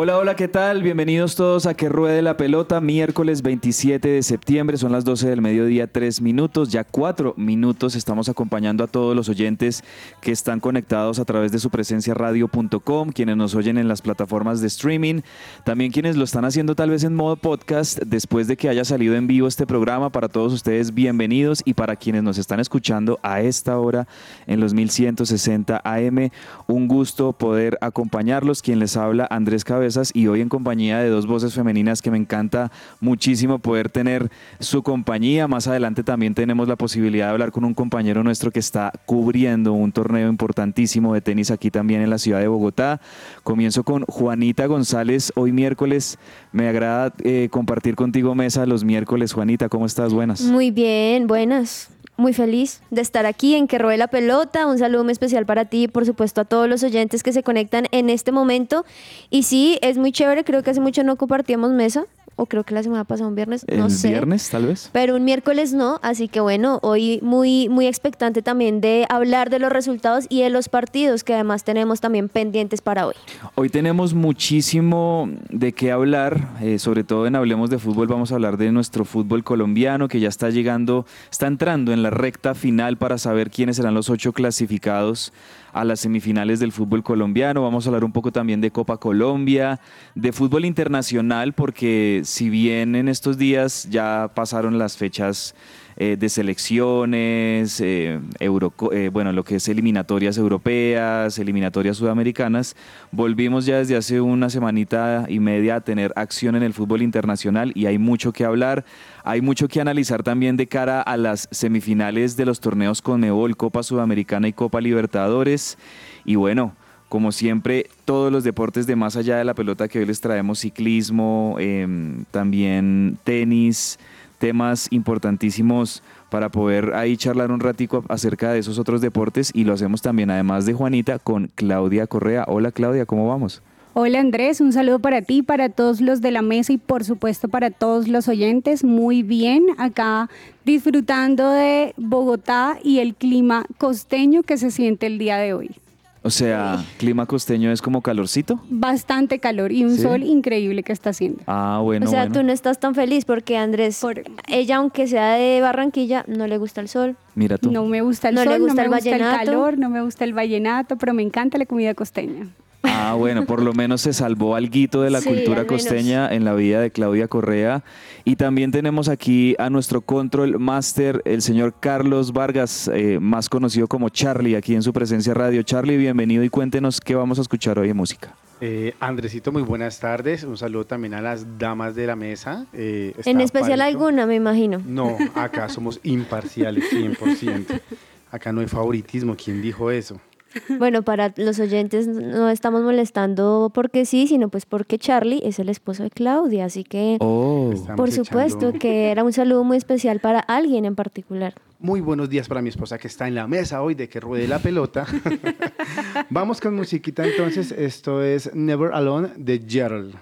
Hola, hola, ¿qué tal? Bienvenidos todos a Que Ruede la Pelota, miércoles 27 de septiembre, son las 12 del mediodía, 3 minutos, ya 4 minutos, estamos acompañando a todos los oyentes que están conectados a través de su presencia radio.com, quienes nos oyen en las plataformas de streaming, también quienes lo están haciendo tal vez en modo podcast después de que haya salido en vivo este programa, para todos ustedes bienvenidos y para quienes nos están escuchando a esta hora en los 1160 AM, un gusto poder acompañarlos, quien les habla Andrés Y hoy en compañía de dos voces femeninas que me encanta muchísimo poder tener su compañía. Más adelante también tenemos la posibilidad de hablar con un compañero nuestro que está cubriendo un torneo importantísimo de tenis aquí también en la ciudad de Bogotá. Comienzo con Juanita González. Hoy miércoles me agrada eh, compartir contigo mesa los miércoles. Juanita, ¿cómo estás? Buenas. Muy bien, buenas. Muy feliz de estar aquí en Que Robe la Pelota. Un saludo muy especial para ti y por supuesto a todos los oyentes que se conectan en este momento. Y sí, es muy chévere, creo que hace mucho no compartíamos mesa o creo que la semana pasada un viernes, no ¿El sé. viernes tal vez? Pero un miércoles no, así que bueno, hoy muy, muy expectante también de hablar de los resultados y de los partidos que además tenemos también pendientes para hoy. Hoy tenemos muchísimo de qué hablar, eh, sobre todo en Hablemos de Fútbol vamos a hablar de nuestro fútbol colombiano que ya está llegando, está entrando en la recta final para saber quiénes serán los ocho clasificados a las semifinales del fútbol colombiano. Vamos a hablar un poco también de Copa Colombia, de fútbol internacional, porque si bien en estos días ya pasaron las fechas eh, de selecciones, eh, eh, bueno, lo que es eliminatorias europeas, eliminatorias sudamericanas, volvimos ya desde hace una semanita y media a tener acción en el fútbol internacional y hay mucho que hablar, hay mucho que analizar también de cara a las semifinales de los torneos Conmebol, Copa Sudamericana y Copa Libertadores. Y bueno, como siempre, todos los deportes de más allá de la pelota que hoy les traemos, ciclismo, em, también tenis, temas importantísimos para poder ahí charlar un ratico acerca de esos otros deportes y lo hacemos también, además de Juanita, con Claudia Correa. Hola Claudia, ¿cómo vamos? Hola Andrés, un saludo para ti, para todos los de la mesa y por supuesto para todos los oyentes. Muy bien, acá disfrutando de Bogotá y el clima costeño que se siente el día de hoy. O sea, clima costeño es como calorcito. Bastante calor y un ¿Sí? sol increíble que está haciendo. Ah, bueno, o sea, bueno. tú no estás tan feliz porque Andrés, Por- ella aunque sea de Barranquilla, no le gusta el sol. Mira tú. No me gusta el ¿No le sol, gusta no el me gusta el vallenato? calor, no me gusta el vallenato, pero me encanta la comida costeña. Ah, bueno, por lo menos se salvó alguito de la Sí, cultura costeña en la vida de Claudia Correa. Y también tenemos aquí a nuestro control master, el señor Carlos Vargas, eh, más conocido como Charlie, aquí en su presencia radio. Charlie, bienvenido y cuéntenos qué vamos a escuchar hoy de música. Eh, Andresito, muy buenas tardes. Un saludo también a las damas de la mesa. Eh, En especial Paito. alguna, me imagino. No, acá somos imparciales, 100%. Acá no hay favoritismo. ¿Quién dijo eso? Bueno, para los oyentes no estamos molestando porque sí, sino pues porque Charlie es el esposo de Claudia, así que Oh, por supuesto echando- que era un saludo muy especial para alguien en particular. Muy buenos días para mi esposa que está en la mesa hoy de que ruede la pelota. Vamos con musiquita entonces. Esto es Never Alone de Gerald.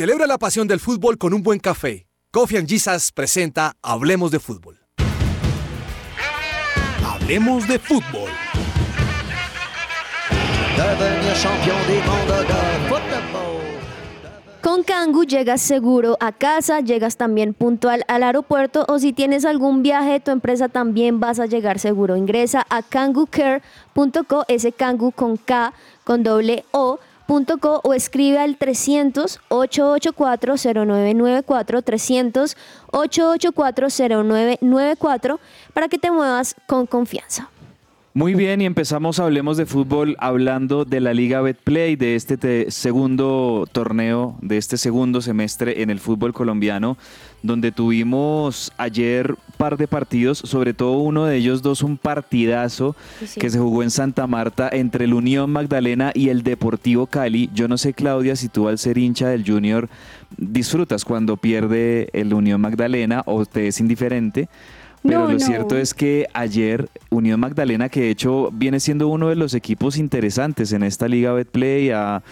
Celebra la pasión del fútbol con un buen café. Coffee and Jesus presenta Hablemos de Fútbol. Hablemos de Fútbol. Con Kangu llegas seguro a casa, llegas también puntual al aeropuerto o si tienes algún viaje de tu empresa también vas a llegar seguro. Ingresa a kangucare.co, ese Kangu con K, con doble O. co, o escribe al 300 884 0994 300 884 0994 para que te muevas con confianza. Muy bien, y empezamos Hablemos de Fútbol hablando de la Liga Betplay, de este te- segundo torneo, de este segundo semestre en el fútbol colombiano, donde tuvimos ayer par de partidos, sobre todo uno de ellos dos, un partidazo Sí, sí. que se jugó en Santa Marta entre el Unión Magdalena y el Deportivo Cali. Yo no sé, Claudia, si tú al ser hincha del Junior disfrutas cuando pierde el Unión Magdalena o te es indiferente. Pero No, lo no. cierto es que ayer Unión Magdalena, que de hecho viene siendo uno de los equipos interesantes en esta liga Betplay, a-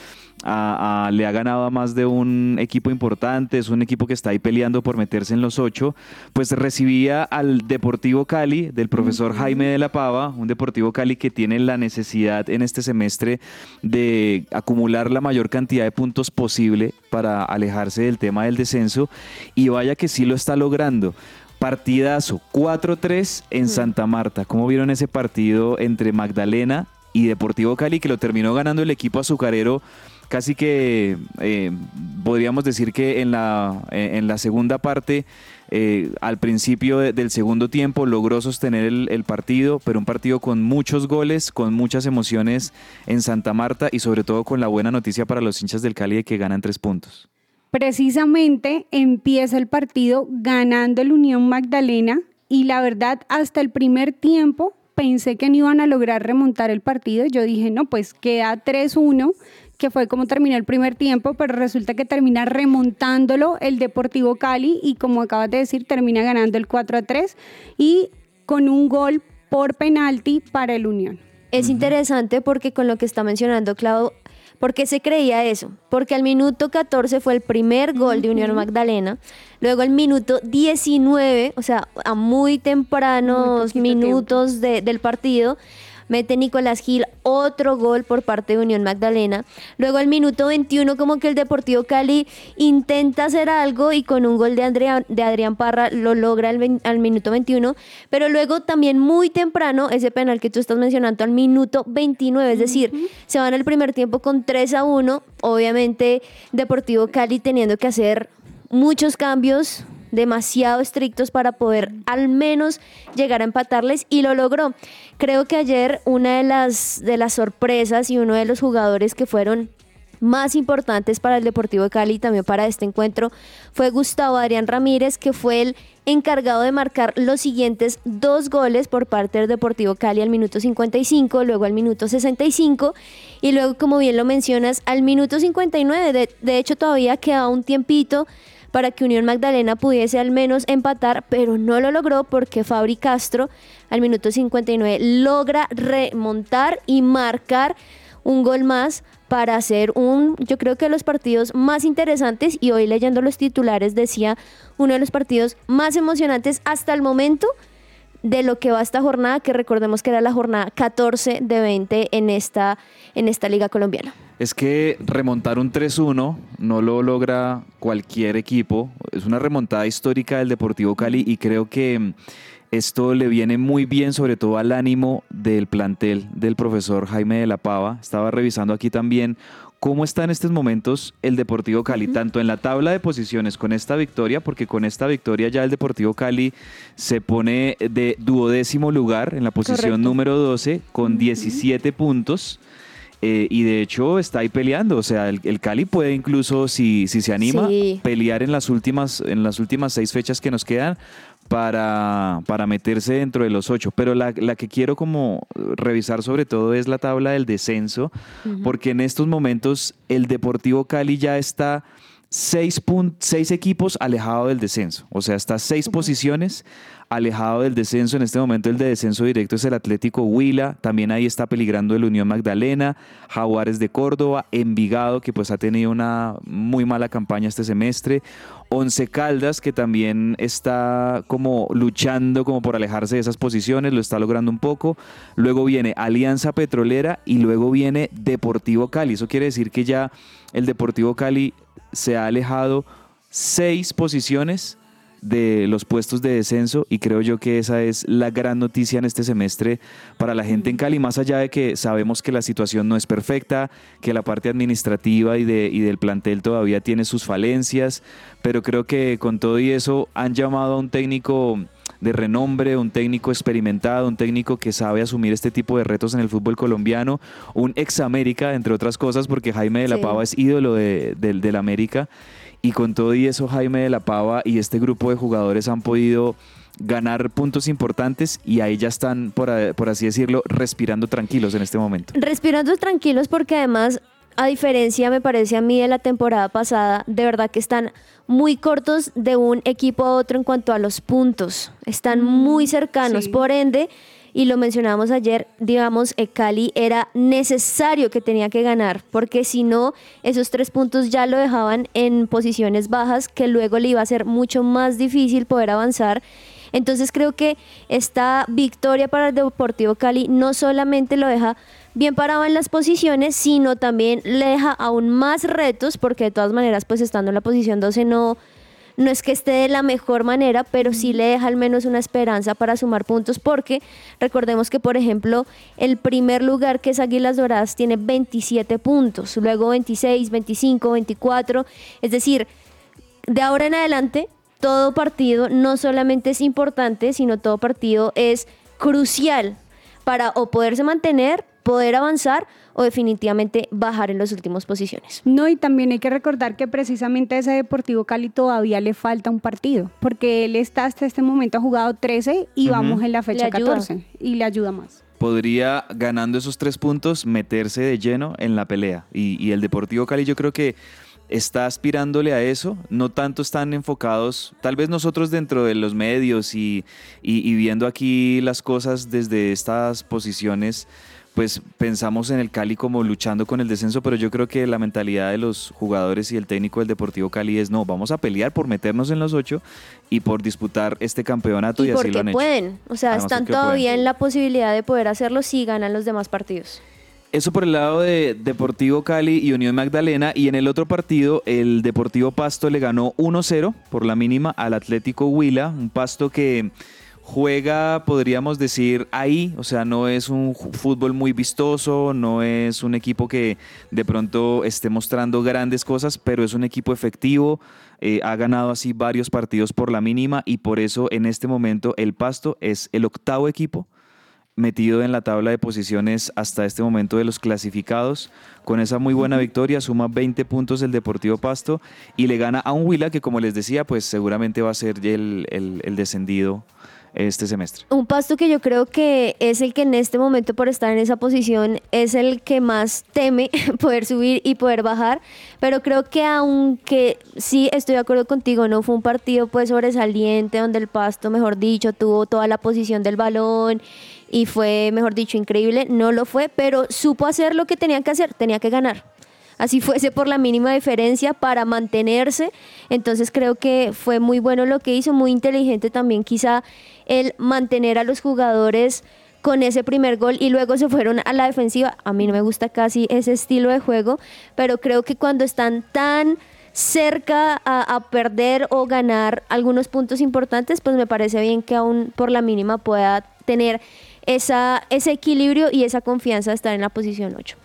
a- a- le ha ganado a más de un equipo importante, es un equipo que está ahí peleando por meterse en los ocho, pues recibía al Deportivo Cali del profesor Jaime de la Pava, un Deportivo Cali que tiene la necesidad en este semestre de acumular la mayor cantidad de puntos posible para alejarse del tema del descenso y vaya que sí lo está logrando. Partidazo 4-3 en Santa Marta. ¿Cómo vieron ese partido entre Magdalena y Deportivo Cali que lo terminó ganando el equipo azucarero? Casi que eh, podríamos decir que en la, eh, en la segunda parte, eh, al principio de- del segundo tiempo, logró sostener el, el partido, pero un partido con muchos goles, con muchas emociones en Santa Marta y sobre todo con la buena noticia para los hinchas del Cali de que ganan tres puntos. Precisamente empieza el partido ganando el Unión Magdalena y la verdad hasta el primer tiempo pensé que no iban a lograr remontar el partido. Yo dije, no, pues queda 3-1, que fue como terminó el primer tiempo, pero resulta que termina remontándolo el Deportivo Cali y como acabas de decir, termina ganando el 4-3 y con un gol por penalti para el Unión. Es interesante porque con lo que está mencionando Clau, ¿por qué se creía eso? Porque al minuto 14 fue el primer gol de Unión Magdalena, luego al minuto 19, o sea, a muy tempranos Muy minutos de- del partido, mete Nicolás Gil otro gol por parte de Unión Magdalena. Luego al minuto 21 como que el Deportivo Cali intenta hacer algo y con un gol de Adrián, de Adrián Parra lo logra al minuto 21. Pero luego también muy temprano ese penal que tú estás mencionando al minuto 29. Es decir, se van al primer tiempo con 3 a 1. Obviamente Deportivo Cali teniendo que hacer muchos cambios demasiado estrictos para poder al menos llegar a empatarles y lo logró. Creo que ayer una de las de las sorpresas y uno de los jugadores que fueron más importantes para el Deportivo de Cali y también para este encuentro fue Gustavo Adrián Ramírez, que fue el encargado de marcar los siguientes dos goles por parte del Deportivo Cali al minuto 55, luego al minuto 65 y luego, como bien lo mencionas, al minuto 59. De, de hecho, todavía quedaba un tiempito para que Unión Magdalena pudiese al menos empatar, pero no lo logró porque Fabri Castro al minuto 59 logra remontar y marcar un gol más para hacer un, yo creo que los partidos más interesantes y hoy leyendo los titulares decía uno de los partidos más emocionantes hasta el momento de lo que va esta jornada, que recordemos que era la jornada 14 de 20 en esta, en esta liga colombiana. Es que remontar un 3-1 no lo logra cualquier equipo. Es una remontada histórica del Deportivo Cali y creo que mm, esto le viene muy bien, sobre todo al ánimo del plantel del profesor Jaime de la Pava. Estaba revisando aquí también cómo está en estos momentos el Deportivo Cali, tanto en la tabla de posiciones con esta victoria, porque con esta victoria ya el Deportivo Cali se pone de duodécimo lugar en la posición Correcto. número 12 con 17 puntos. Eh, y de hecho está ahí peleando, o sea, el, el Cali puede incluso, si, si se anima, Sí. pelear en las últimas, en las últimas seis fechas que nos quedan para, para meterse dentro de los ocho. Pero la, la que quiero como revisar sobre todo es la tabla del descenso, porque en estos momentos el Deportivo Cali ya está seis, seis equipos alejado del descenso, o sea, está seis posiciones alejado del descenso. En este momento el de descenso directo es el Atlético Huila, también ahí está peligrando el Unión Magdalena, Jaguares de Córdoba, Envigado, que pues ha tenido una muy mala campaña este semestre, Once Caldas, que también está como luchando como por alejarse de esas posiciones, lo está logrando un poco. Luego viene Alianza Petrolera y luego viene Deportivo Cali. Eso quiere decir que ya el Deportivo Cali se ha alejado seis posiciones de los puestos de descenso y creo yo que esa es la gran noticia en este semestre para la gente en Cali, más allá de que sabemos que la situación no es perfecta, que la parte administrativa y, de, y del plantel todavía tiene sus falencias, pero creo que con todo y eso han llamado a un técnico de renombre, un técnico experimentado, un técnico que sabe asumir este tipo de retos en el fútbol colombiano, un ex América, entre otras cosas, porque Jaime de la Sí. Pava es ídolo de, del- del América. Y con todo y eso, Jaime de la Pava y este grupo de jugadores han podido ganar puntos importantes y ahí ya están, por, por así decirlo, respirando tranquilos en este momento. Respirando tranquilos porque además, a diferencia me parece a mí de la temporada pasada, de verdad que están muy cortos de un equipo a otro en cuanto a los puntos. Están muy cercanos, sí. por ende, y lo mencionábamos ayer, digamos, Cali era necesario que tenía que ganar, porque si no, esos tres puntos ya lo dejaban en posiciones bajas, que luego le iba a ser mucho más difícil poder avanzar. Entonces creo que esta victoria para el Deportivo Cali no solamente lo deja bien parado en las posiciones, sino también le deja aún más retos, porque de todas maneras, pues estando en la posición 12 no, no es que esté de la mejor manera, pero sí le deja al menos una esperanza para sumar puntos, porque recordemos que, por ejemplo, el primer lugar que es Águilas Doradas tiene 27 puntos, luego 26, 25, 24, es decir, de ahora en adelante, todo partido no solamente es importante, sino todo partido es crucial para o poderse mantener, poder avanzar o definitivamente bajar en las últimas posiciones. No, y también hay que recordar que precisamente a ese Deportivo Cali todavía le falta un partido, porque él está hasta este momento ha jugado 13 y vamos en la fecha Le ayuda. 14 y le ayuda más. podría, ganando esos tres puntos, meterse de lleno en la pelea. Y, y el Deportivo Cali yo creo que está aspirándole a eso, no tanto están enfocados, tal vez nosotros dentro de los medios y, y- y viendo aquí las cosas desde estas posiciones, pues pensamos en el Cali como luchando con el descenso, pero yo creo que la mentalidad de los jugadores y el técnico del Deportivo Cali es no, vamos a pelear por meternos en los ocho y por disputar este campeonato y, Y así lo han hecho. pueden, o sea, Además, están todavía pueden. en la posibilidad de poder hacerlo si ganan los demás partidos. Eso por el lado de Deportivo Cali y Unión Magdalena. Y en el otro partido, el Deportivo Pasto le ganó 1-0 por la mínima al Atlético Huila. Un Pasto que juega, podríamos decir, ahí. O sea, no es un fútbol muy vistoso, no es un equipo que de pronto esté mostrando grandes cosas, pero es un equipo efectivo. eh, ha ganado así varios partidos por la mínima y por eso en este momento el Pasto es el octavo equipo metido en la tabla de posiciones hasta este momento de los clasificados. Con esa muy buena victoria suma 20 puntos el Deportivo Pasto y le gana a un Huila que como les decía pues seguramente va a ser el, el- el descendido este semestre. Un pasto que yo creo que es el que en este momento por estar en esa posición es el que más teme poder subir y poder bajar, pero creo que aunque sí estoy de acuerdo contigo, no fue un partido pues sobresaliente donde el pasto, mejor dicho, tuvo toda la posición del balón y fue, mejor dicho, increíble, no lo fue, pero supo hacer lo que tenía que hacer, tenía que ganar. Así fuese por la mínima diferencia para mantenerse. Entonces creo que fue muy bueno lo que hizo, muy inteligente también quizá el mantener a los jugadores con ese primer gol y luego se fueron a la defensiva. A mí no me gusta casi ese estilo de juego, pero creo que cuando están tan cerca a, a perder o ganar algunos puntos importantes, pues me parece bien que aún por la mínima pueda tener esa, ese equilibrio y esa confianza de estar en la posición 8.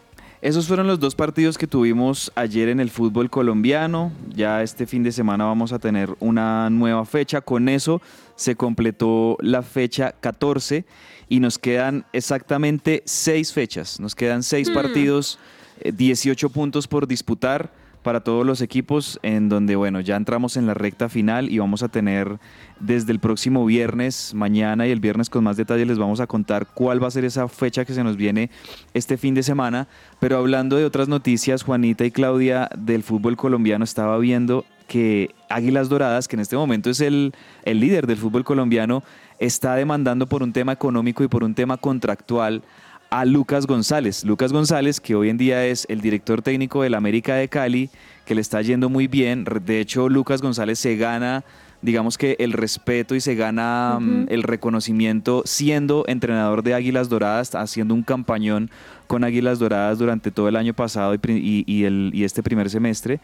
Esos fueron los dos partidos que tuvimos ayer en el fútbol colombiano. Ya este fin de semana vamos a tener una nueva fecha. Con eso se completó la fecha 14 y nos quedan exactamente seis fechas. Nos quedan seis partidos, eh, 18 puntos por disputar para todos los equipos en donde, bueno, ya entramos en la recta final y vamos a tener desde el próximo viernes, mañana y el viernes con más detalle les vamos a contar cuál va a ser esa fecha que se nos viene este fin de semana. Pero hablando de otras noticias, Juanita y Claudia del fútbol colombiano estaba viendo que Águilas Doradas, que en este momento es el, el líder del fútbol colombiano, está demandando por un tema económico y por un tema contractual a Lucas González. Lucas González, que hoy en día es el director técnico del América de Cali, que le está yendo muy bien. De hecho, Lucas González se gana digamos que el respeto y se gana mm, el reconocimiento siendo entrenador de Águilas Doradas, haciendo un campañón con Águilas Doradas durante todo el año pasado y, pri- y- y el, y este primer semestre.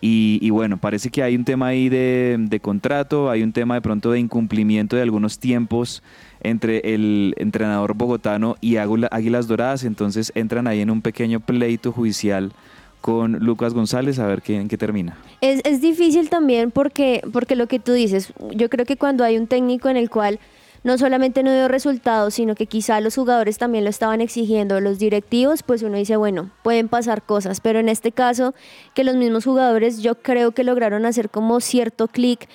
Y, y bueno, parece que hay un tema ahí de, de contrato, hay un tema de pronto de incumplimiento de algunos tiempos entre el entrenador bogotano y Águilas Doradas, entonces entran ahí en un pequeño pleito judicial con Lucas González a ver qué, en qué termina. Es, es difícil también porque, porque lo que tú dices, yo creo que cuando hay un técnico en el cual no solamente no dio resultados, sino que quizá los jugadores también lo estaban exigiendo, los directivos, pues uno dice, bueno, pueden pasar cosas, pero en este caso, que los mismos jugadores yo creo que lograron hacer como cierto clic,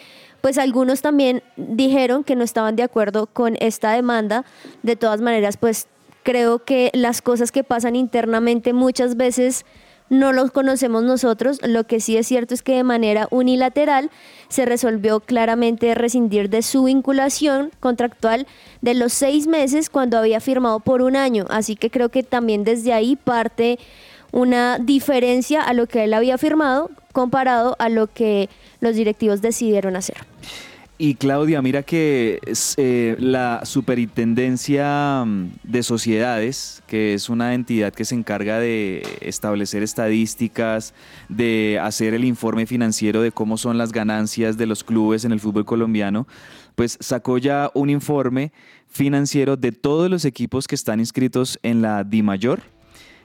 pues algunos también dijeron que no estaban de acuerdo con esta demanda, de todas maneras, pues creo que las cosas que pasan internamente muchas veces no los conocemos nosotros. Lo que sí es cierto es que de manera unilateral se resolvió claramente rescindir de su vinculación contractual de los seis meses cuando había firmado por un año. Así que creo que también desde ahí parte una diferencia a lo que él había firmado comparado a lo que los directivos decidieron hacer. Y Claudia, mira que eh, la Superintendencia mm, de Sociedades, que es una entidad que se encarga de establecer estadísticas, de hacer el informe financiero de cómo son las ganancias de los clubes en el fútbol colombiano, pues sacó ya un informe financiero de todos los equipos que están inscritos en la DIMAYOR.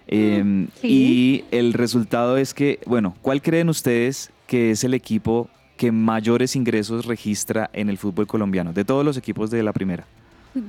Eh, sí. Y el resultado es que, bueno, ¿cuál creen ustedes que es el equipo que mayores ingresos registra en el fútbol colombiano, de todos los equipos de la primera?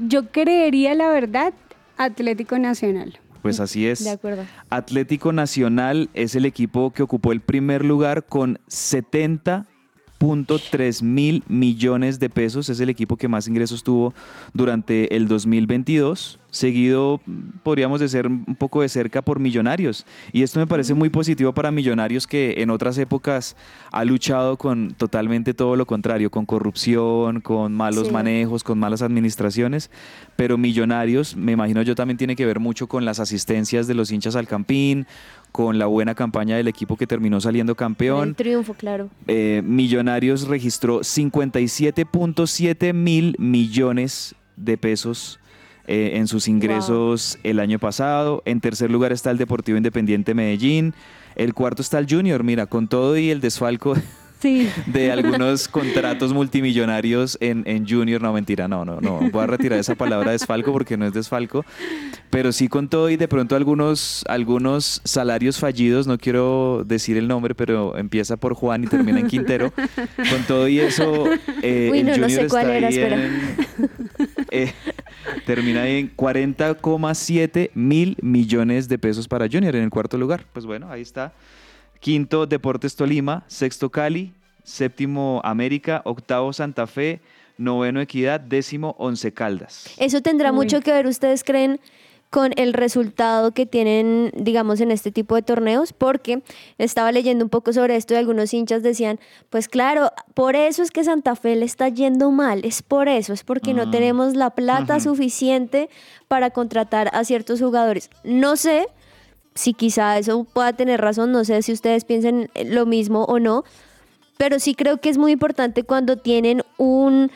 Yo creería, la verdad, Atlético Nacional. Pues así es. De acuerdo. Atlético Nacional es el equipo que ocupó el primer lugar con 70.3 mil millones de pesos. Es el equipo que más ingresos tuvo durante el 2022, seguido, podríamos decir, un poco de cerca por Millonarios. Y esto me parece muy positivo para Millonarios que en otras épocas ha luchado con totalmente todo lo contrario, con corrupción, con malos Sí. manejos, con malas administraciones. Pero Millonarios, me imagino yo, también tiene que ver mucho con las asistencias de los hinchas al Campín, con la buena campaña del equipo que terminó saliendo campeón. El triunfo, claro. Eh, Millonarios registró 57.7 mil millones de pesos eh, en sus ingresos el año pasado. En tercer lugar está el Deportivo Independiente Medellín. El cuarto está el Junior, mira, con todo y el desfalco Sí. de algunos contratos multimillonarios en, en Junior. No, mentira, no, no, no. Voy a retirar esa palabra desfalco porque no es desfalco. Pero sí con todo y de pronto algunos, algunos salarios fallidos, no quiero decir el nombre, pero empieza por Juan y termina en Quintero. Con todo y eso, eh, Uy, el no, no Junior sé cuál está era, ahí en- eh, termina ahí en 40,7 mil millones de pesos para Junior en el cuarto lugar. Pues bueno, ahí está. Quinto, Deportes Tolima. Sexto, Cali. Séptimo, América. Octavo, Santa Fe. Noveno, Equidad. Décimo, Once Caldas. Eso tendrá Uy. mucho que ver, ¿ustedes creen? Con el resultado que tienen, digamos, en este tipo de torneos, porque estaba leyendo un poco sobre esto y algunos hinchas decían, pues claro, por eso es que Santa Fe le está yendo mal, es por eso, es porque no Mm. tenemos la plata suficiente para contratar a ciertos jugadores. No sé si quizá eso pueda tener razón, no sé si ustedes piensen lo mismo o no, pero sí creo que es muy importante cuando tienen un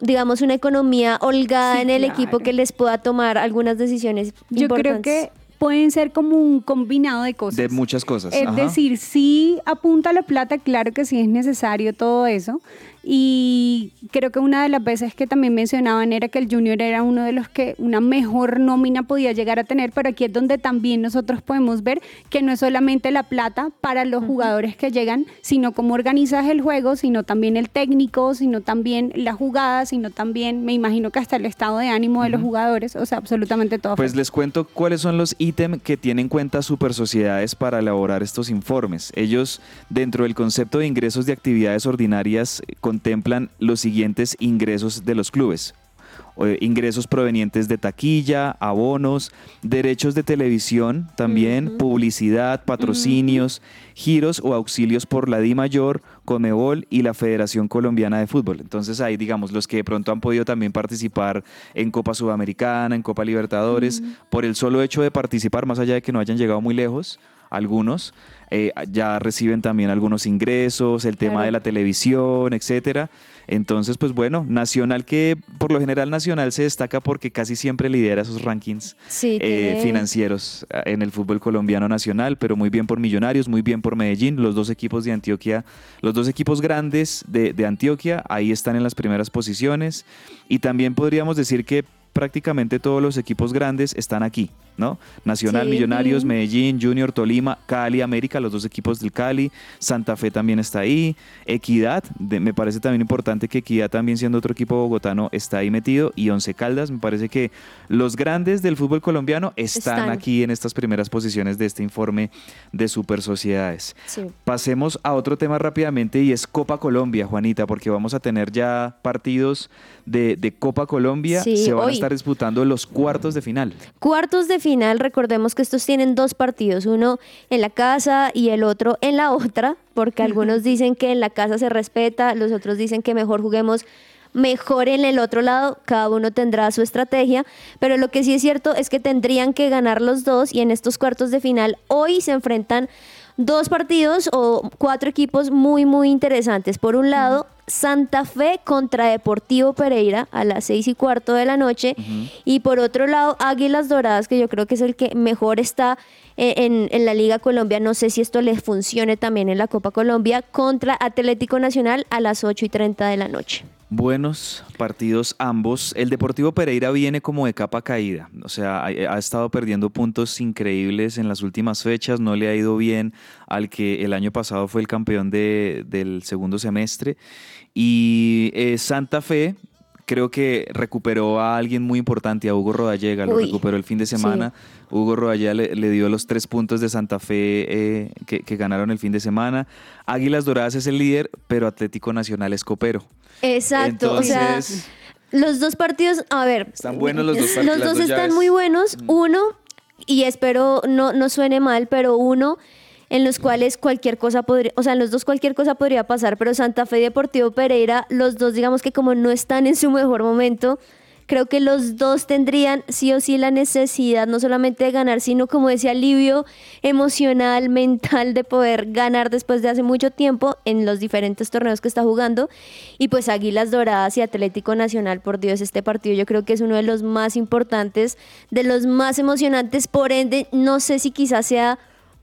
digamos una economía holgada Sí, en el claro. equipo que les pueda tomar algunas decisiones Yo creo que pueden ser como un combinado de cosas. De muchas cosas. Es ajá. decir, sí apunta la plata, claro que sí es necesario todo eso. Y creo que una de las veces que también mencionaban era que el Junior era uno de los que una mejor nómina podía llegar a tener, pero aquí es donde también nosotros podemos ver que no es solamente la plata para los jugadores que llegan, sino cómo organizas el juego, sino también el técnico, sino también la jugada, sino también, me imagino que hasta el estado de ánimo de los jugadores, o sea, absolutamente todo. Pues les cuento cuáles son los ítems que tienen en cuenta Super Sociedades para elaborar estos informes. Ellos, dentro del concepto de ingresos de actividades ordinarias, contemplan los siguientes ingresos de los clubes. Eh, ingresos provenientes de taquilla, abonos, derechos de televisión también, publicidad, patrocinios, giros o auxilios por la Di Mayor, Comebol y la Federación Colombiana de Fútbol. Entonces ahí, digamos, los que de pronto han podido también participar en Copa Sudamericana, en Copa Libertadores, por el solo hecho de participar, más allá de que no hayan llegado muy lejos, algunos, eh, ya reciben también algunos ingresos, el tema Claro. de la televisión, etcétera. Entonces, pues bueno, Nacional que por lo general Nacional se destaca porque casi siempre lidera esos rankings Sí, eh, financieros eh, en el fútbol colombiano nacional, pero muy bien por Millonarios, muy bien por Medellín, los dos equipos de Antioquia, los dos equipos grandes de, de Antioquia, ahí están en las primeras posiciones y también podríamos decir que prácticamente todos los equipos grandes están aquí, ¿no? Nacional, Sí. Millonarios, Medellín, Junior, Tolima, Cali, América, los dos equipos del Cali, Santa Fe también está ahí, Equidad, de- me parece también importante que Equidad también siendo otro equipo bogotano está ahí metido y Once Caldas, me parece que los grandes del fútbol colombiano están, Están. aquí en estas primeras posiciones de este informe de super sociedades. Sí. Pasemos a otro tema rápidamente y es Copa Colombia, Juanita, porque vamos a tener ya partidos de, de Copa Colombia. Sí, Se van a hoy. Estar disputando los cuartos de final. Cuartos de final, recordemos que estos tienen dos partidos, uno en la casa y el otro en la otra, porque algunos dicen que en la casa se respeta, los otros dicen que mejor juguemos mejor en el otro lado, cada uno tendrá su estrategia, pero lo que sí es cierto es que tendrían que ganar los dos y en estos cuartos de final hoy se enfrentan dos partidos o cuatro equipos muy, muy interesantes. Por un lado, Santa Fe contra Deportivo Pereira a las seis y cuarto de la noche. Y por otro lado, Águilas Doradas, que yo creo que es el que mejor está eh, en, en la Liga Colombia. No sé si esto les funcione también en la Copa Colombia contra Atlético Nacional a las 8 y 30 de la noche. Buenos partidos ambos. El Deportivo Pereira viene como de capa caída. O sea, ha, ha estado perdiendo puntos increíbles en las últimas fechas. No le ha ido bien al que el año pasado fue el campeón de- del segundo semestre. Y eh, Santa Fe creo que recuperó a alguien muy importante, a Hugo Rodallega. Lo Uy, recuperó el fin de semana. Hugo Rodallega le, le dio los tres puntos de Santa Fe eh, que, que ganaron el fin de semana. Águilas Doradas es el líder, pero Atlético Nacional es copero. Exacto, o sea, Entonces- los dos partidos, a ver, Están buenos los dos Los partidos, las dos dos están llaves. muy buenos. Uno, y espero no, no suene mal, pero uno en los cuales cualquier cosa podría, o sea, en los dos cualquier cosa podría pasar, pero Santa Fe y Deportivo Pereira, los dos digamos que como no están en su mejor momento, creo que los dos tendrían sí o sí la necesidad no solamente de ganar, sino como ese alivio emocional, mental de poder ganar después de hace mucho tiempo en los diferentes torneos que está jugando. Y pues Águilas Doradas y Atlético Nacional, por Dios, este partido yo creo que es uno de los más importantes, de los más emocionantes, por ende, no sé si quizás sea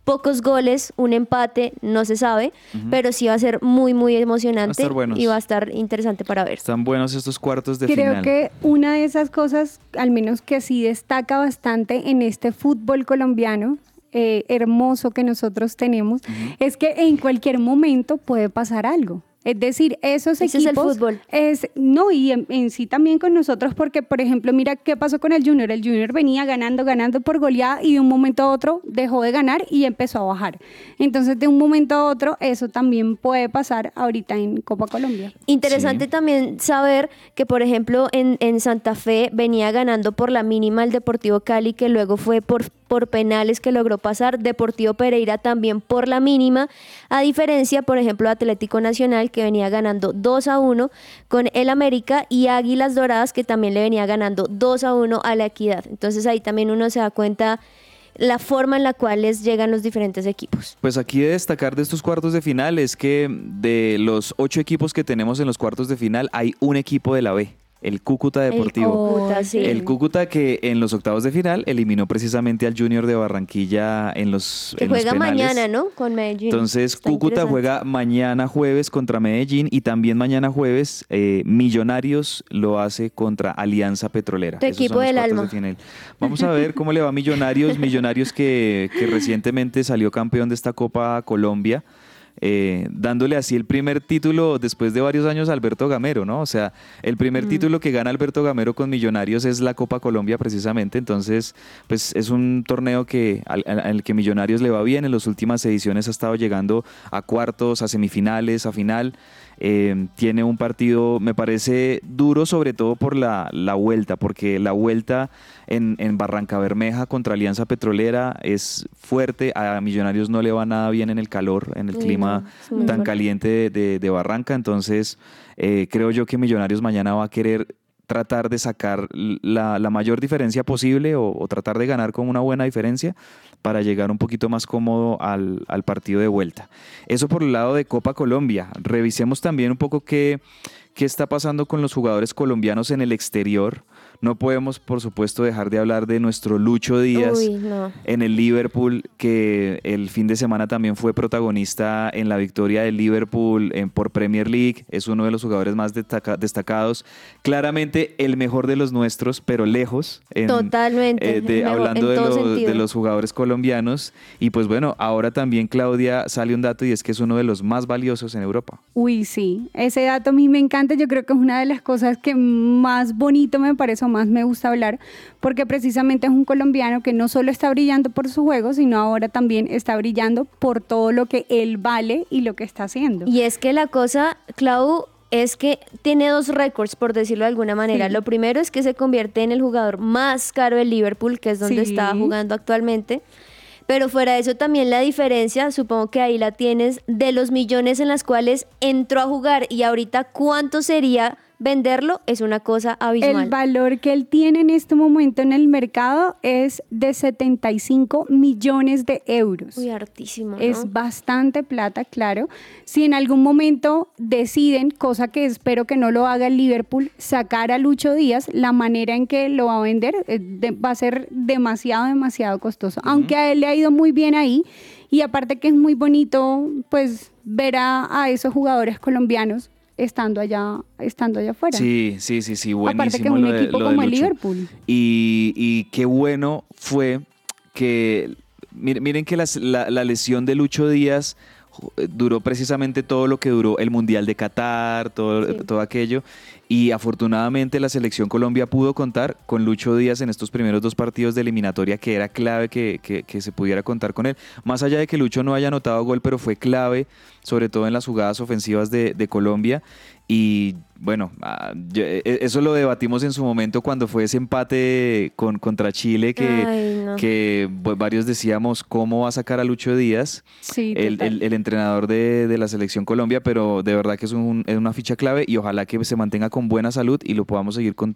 pocos goles, un empate, no se sabe, pero sí va a ser muy, muy emocionante y va a estar interesante para ver. Están buenos estos cuartos de Creo final. que una de esas cosas, al menos que sí destaca bastante en este fútbol colombiano, eh, hermoso que nosotros tenemos, es que en cualquier momento puede pasar algo. Es decir, esos Ese es el equipos fútbol. es no y en, en sí también con nosotros porque por ejemplo mira qué pasó con el Junior el Junior venía ganando ganando por goleada y de un momento a otro dejó de ganar y empezó a bajar entonces de un momento a otro eso también puede pasar ahorita en Copa Colombia Interesante Sí. también saber que, por ejemplo, en, en Santa Fe venía ganando por la mínima el Deportivo Cali, que luego fue por, por penales que logró pasar. Deportivo Pereira también por la mínima. A diferencia, por ejemplo, Atlético Nacional, que venía ganando 2 a 1 con el América, y Águilas Doradas, que también le venía ganando 2 a 1 a la Equidad. Entonces ahí también uno se da cuenta la forma en la cual les llegan los diferentes equipos. Pues aquí de destacar de estos cuartos de final es que de los ocho equipos que tenemos en los cuartos de final hay un equipo de la B, el Cúcuta Deportivo. El Cúcuta, sí. El Cúcuta que en los octavos de final eliminó precisamente al Junior de Barranquilla en los, Que en los juega penales. mañana, ¿no? Con Medellín. Entonces, Está Cúcuta juega mañana jueves contra Medellín y también mañana jueves eh, Millonarios lo hace contra Alianza Petrolera. Tu Esos equipo los del alma. de final. Vamos a ver cómo le va a Millonarios. Millonarios que, que recientemente salió campeón de esta Copa Colombia. Eh, dándole así el primer título después de varios años a Alberto Gamero, ¿no? O sea, el primer Mm. título que gana Alberto Gamero con Millonarios es la Copa Colombia precisamente, entonces, pues es un torneo que al, que Millonarios le va bien, en las últimas ediciones ha estado llegando a cuartos, a semifinales, a final, Eh, tiene un partido, me parece duro sobre todo por la, la vuelta, porque la vuelta en, en Barranca Bermeja contra Alianza Petrolera es fuerte, a Millonarios no le va nada bien en el calor, en el clima tan fuerte. caliente de, de- de Barranca, entonces eh, creo yo que Millonarios mañana va a querer tratar de sacar la, la mayor diferencia posible o, o tratar de ganar con una buena diferencia para llegar un poquito más cómodo al, al partido de vuelta. Eso por el lado de Copa Colombia. Revisemos también un poco qué, qué está pasando con los jugadores colombianos en el exterior. No podemos, por supuesto, dejar de hablar de nuestro Lucho Díaz Uy, no. en el Liverpool, que el fin de semana también fue protagonista en la victoria del Liverpool en, por Premier League. Es uno de los jugadores más destaca- destacados. Claramente el mejor de los nuestros, pero lejos. en- Totalmente, eh, de- mejor hablando en de, todo los- de los jugadores colombianos. Y pues bueno, ahora también Claudia sale un dato y es que es uno de los más valiosos en Europa. Uy, sí, ese dato a mí me encanta, yo creo que es una de las cosas que más bonito me parece más me gusta hablar, porque precisamente es un colombiano que no solo está brillando por su juego, sino ahora también está brillando por todo lo que él vale y lo que está haciendo. Y es que la cosa, Clau, es que tiene dos récords, por decirlo de alguna manera. Sí. Lo primero es que se convierte en el jugador más caro del Liverpool, que es donde Sí. está jugando actualmente. Pero fuera de eso también la diferencia, supongo que ahí la tienes, de los millones en las cuales entró a jugar y ahorita cuánto sería venderlo, es una cosa abismal. El valor que él tiene en este momento en el mercado es de 75 millones de euros. Uy, hartísimo, ¿no? Es bastante plata, claro. Si en algún momento deciden, cosa que espero que no lo haga el Liverpool, sacar a Lucho Díaz, la manera en que lo va a vender eh, de- va a ser demasiado, demasiado costoso. Aunque a él le ha ido muy bien ahí. Y aparte que es muy bonito, pues, ver a, a esos jugadores colombianos estando allá, estando allá afuera. Sí, sí, sí, sí, buenísimo. Aparte que un lo equipo de como el. Liverpool. Y, y qué bueno fue que, mir- miren que las- la, la lesión de Lucho Díaz ju- duró precisamente todo lo que duró el Mundial de Qatar, todo, Sí. todo aquello. Y afortunadamente la selección Colombia pudo contar con Lucho Díaz en estos primeros dos partidos de eliminatoria, que era clave que, que- se pudiera contar con él. Más allá de que Lucho no haya anotado gol, pero fue clave, sobre todo en las jugadas ofensivas de, de Colombia. Y bueno, ah, yo- e- eso lo debatimos en su momento cuando fue ese empate con, contra Chile, que, Ay, no. que pues, varios decíamos cómo va a sacar a Lucho Díaz Sí, el, el- el entrenador de, de la selección Colombia, pero de verdad que es, un- es una ficha clave y ojalá que se mantenga con buena salud y lo podamos seguir con-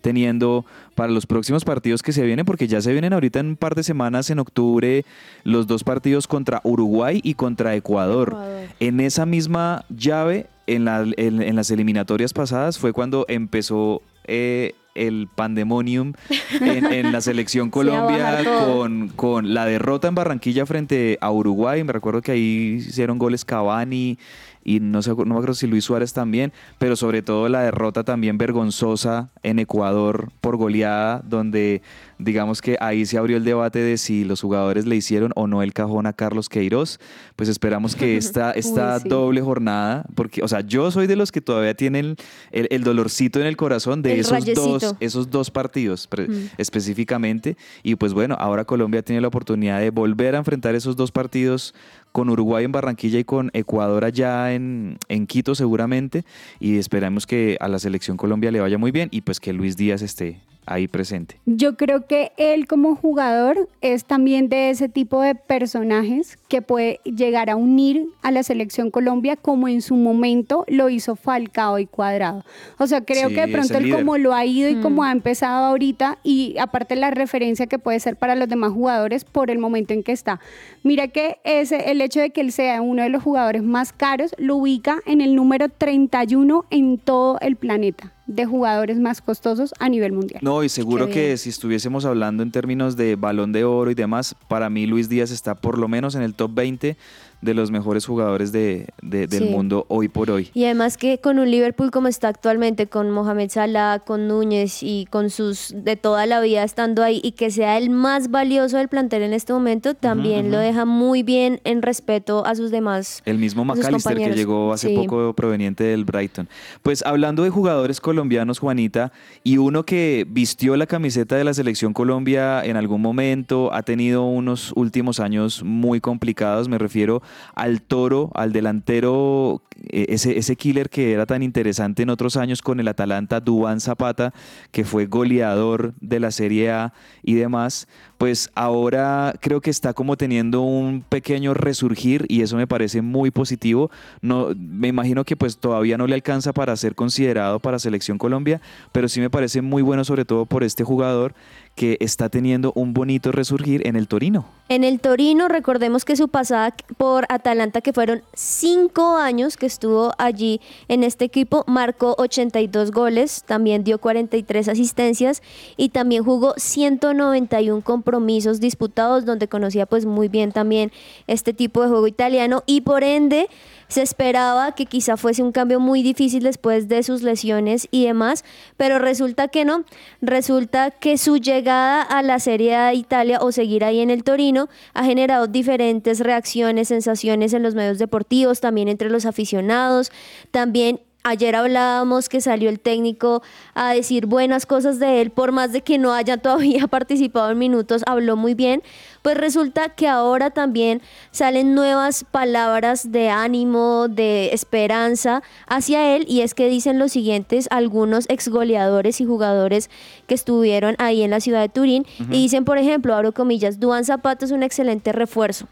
teniendo para los próximos partidos que se vienen, porque ya se vienen ahorita en un par de semanas, en octubre, los dos partidos contra Uruguay y contra Ecuador. Ecuador. En esa misma llave, en, la- en- en las eliminatorias pasadas, fue cuando empezó eh, el pandemonium en, en la selección Colombia con, con la derrota en Barranquilla frente a Uruguay. Me recuerdo que ahí hicieron goles Cavani y no sé, no me acuerdo si Luis Suárez también, pero sobre todo la derrota también vergonzosa en Ecuador por goleada, donde digamos que ahí se abrió el debate de si los jugadores le hicieron o no el cajón a Carlos Queiroz. Pues esperamos que esta, esta sí. doble jornada, porque, o sea, yo soy de los que todavía tienen el, el dolorcito en el corazón de El esos rayecito. dos, esos dos partidos pre- específicamente. Y pues bueno, ahora Colombia tiene la oportunidad de volver a enfrentar esos dos partidos con Uruguay en Barranquilla y con Ecuador allá en, en Quito seguramente. Y esperamos que a la selección Colombia le vaya muy bien y pues que Luis Díaz esté ahí presente. Yo creo que él como jugador es también de ese tipo de personajes que puede llegar a unir a la selección Colombia como en su momento lo hizo Falcao y Cuadrado. O sea, creo Sí, que de pronto el él líder. como lo ha ido y Mm. como ha empezado ahorita y aparte la referencia que puede ser para los demás jugadores por el momento en que está. Mira que ese, el hecho de que él sea uno de los jugadores más caros lo ubica en el número 31 en todo el planeta de jugadores más costosos a nivel mundial. No, y seguro Qué que bien. si estuviésemos hablando en términos de balón de oro y demás, para mí Luis Díaz está por lo menos en el top 20 de los mejores jugadores de, de- del Sí. mundo hoy por hoy. Y además que con un Liverpool como está actualmente, con Mohamed Salah, con Núñez y con sus de toda la vida estando ahí y que sea el más valioso del plantel en este momento, también lo deja muy bien en respeto a sus demás. El mismo McAllister que llegó hace Sí. poco proveniente del Brighton. Pues hablando de jugadores colombianos, Juanita, y uno que vistió la camiseta de la selección Colombia en algún momento, ha tenido unos últimos años muy complicados, me refiero al toro, al delantero, eh, ese, ese killer que era tan interesante en otros años con el Atalanta, Dubán Zapata, que fue goleador de la Serie A y demás, pues ahora creo que está como teniendo un pequeño resurgir y eso me parece muy positivo. No, me imagino que pues todavía no le alcanza para ser considerado para Selección Colombia, pero sí me parece muy bueno sobre todo por este jugador que está teniendo un bonito resurgir en el Torino. En el Torino, recordemos que su pasada por Atalanta, que fueron cinco años que estuvo allí en este equipo, marcó 82 goles, también dio 43 asistencias y también jugó 191 compromisos disputados, donde conocía pues muy bien también este tipo de juego italiano y por ende se esperaba que quizá fuese un cambio muy difícil después de sus lesiones y demás, pero resulta que no. Resulta que su llegada a la Serie A de Italia o seguir ahí en el Torino ha generado diferentes reacciones, sensaciones en los medios deportivos, también entre los aficionados, también Ayer hablábamos que salió el técnico a decir buenas cosas de él, por más de que no haya todavía participado en minutos, habló muy bien. Pues resulta que ahora también salen nuevas palabras de ánimo, de esperanza hacia él, y es que dicen los siguientes algunos exgoleadores y jugadores que estuvieron ahí en la ciudad de Turín, y dicen, por ejemplo, abro comillas, Duan Zapata es un excelente refuerzo.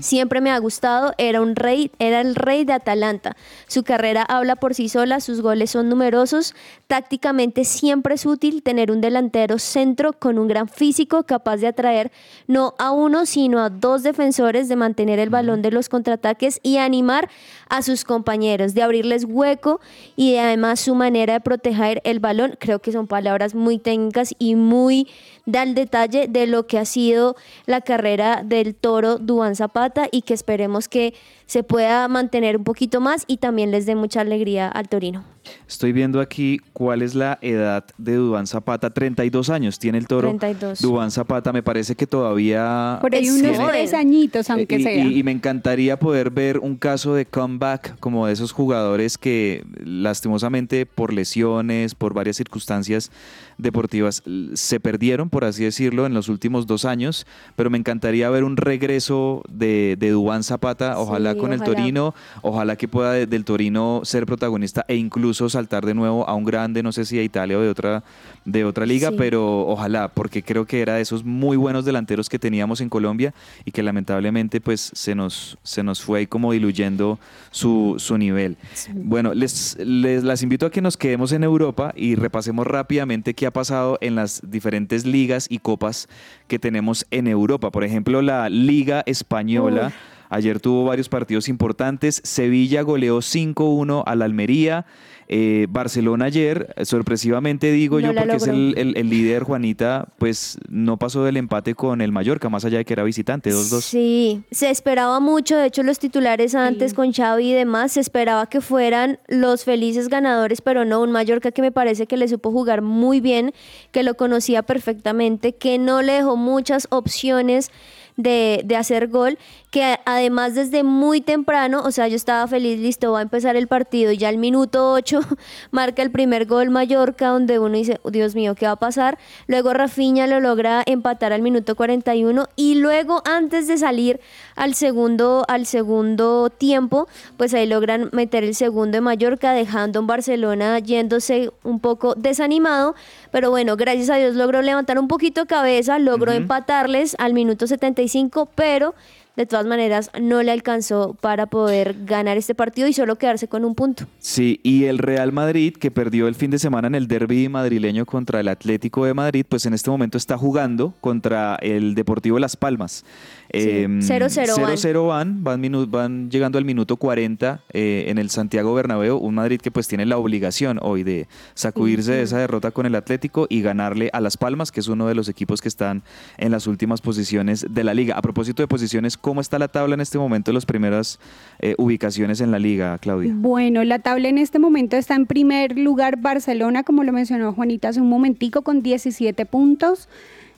Siempre me ha gustado, era un rey, era el rey de Atalanta. Su carrera habla por sí sola, sus goles son numerosos. Tácticamente siempre es útil tener un delantero centro con un gran físico capaz de atraer no a uno, sino a dos defensores, de mantener el balón de los contraataques y animar a sus compañeros, de abrirles hueco y además su manera de proteger el balón. Creo que son palabras muy técnicas y muy da detalle de lo que ha sido la carrera del toro Duan Zapata y que esperemos que se pueda mantener un poquito más y también les dé mucha alegría al Torino. Estoy viendo aquí cuál es la edad de Dubán Zapata. 32 años tiene el toro. 32. Dubán Zapata me parece que todavía... Por ahí unos tres añitos, aunque y, sea. y- y me encantaría poder ver un caso de comeback como de esos jugadores que lastimosamente por lesiones, por varias circunstancias deportivas se perdieron, por así decirlo, en los últimos dos años, pero me encantaría ver un regreso de, de Dubán Zapata, ojalá Sí, con el. Torino, ojalá que pueda de- del Torino ser protagonista e incluso saltar de nuevo a un grande, no sé si a Italia o de otra, de otra liga, Sí. pero ojalá, porque creo que era de esos muy buenos delanteros que teníamos en Colombia y que lamentablemente pues se nos, se nos fue ahí como diluyendo su, su nivel. Bueno, les, les las invito a que nos quedemos en Europa y repasemos rápidamente qué ha pasado en las diferentes ligas y copas que tenemos en Europa. Por ejemplo, la Liga Española. Ayer tuvo varios partidos importantes. Sevilla goleó 5-1 al Almería. Eh, Barcelona ayer, eh, sorpresivamente digo No yo, porque es el- el líder, Juanita, pues no pasó del empate con el Mallorca, más allá de que era visitante, 2-2. Sí, se esperaba mucho, de hecho los titulares antes con Xavi y demás, se esperaba que fueran los felices ganadores, pero no, un Mallorca que me parece que le supo jugar muy bien, que lo conocía perfectamente, que no le dejó muchas opciones de, de hacer gol, que además desde muy temprano, o sea, yo estaba feliz, listo, va a empezar el partido y ya al minuto 8 marca el primer gol Mallorca, donde uno dice, "Oh, Dios mío, ¿qué va a pasar? Luego Rafinha lo logra empatar al minuto 41 y luego antes de salir al segundo, al segundo tiempo, pues ahí logran meter el segundo de Mallorca, dejando en Barcelona yéndose un poco desanimado, pero bueno, gracias a Dios logró levantar un poquito cabeza, logró empatarles al minuto 75, pero de todas maneras no le alcanzó para poder ganar este partido y solo quedarse con un punto. Sí, y el Real Madrid, que perdió el fin de semana en el derby madrileño contra el Atlético de Madrid, pues en este momento está jugando contra el Deportivo Las Palmas. Em, 0-0 van. 0-0 van, van, van llegando al minuto 40 eh, en el Santiago Bernabéu, un Madrid que pues tiene la obligación hoy de sacudirse de esa derrota con el Atlético y ganarle a Las Palmas, que es uno de los equipos que están en las últimas posiciones de la liga. A propósito de posiciones, ¿cómo está la tabla en este momento, las primeras eh, ubicaciones en la liga, Claudia? Bueno, la tabla en este momento está en primer lugar Barcelona, como lo mencionó Juanita hace un momentico, con 17 puntos.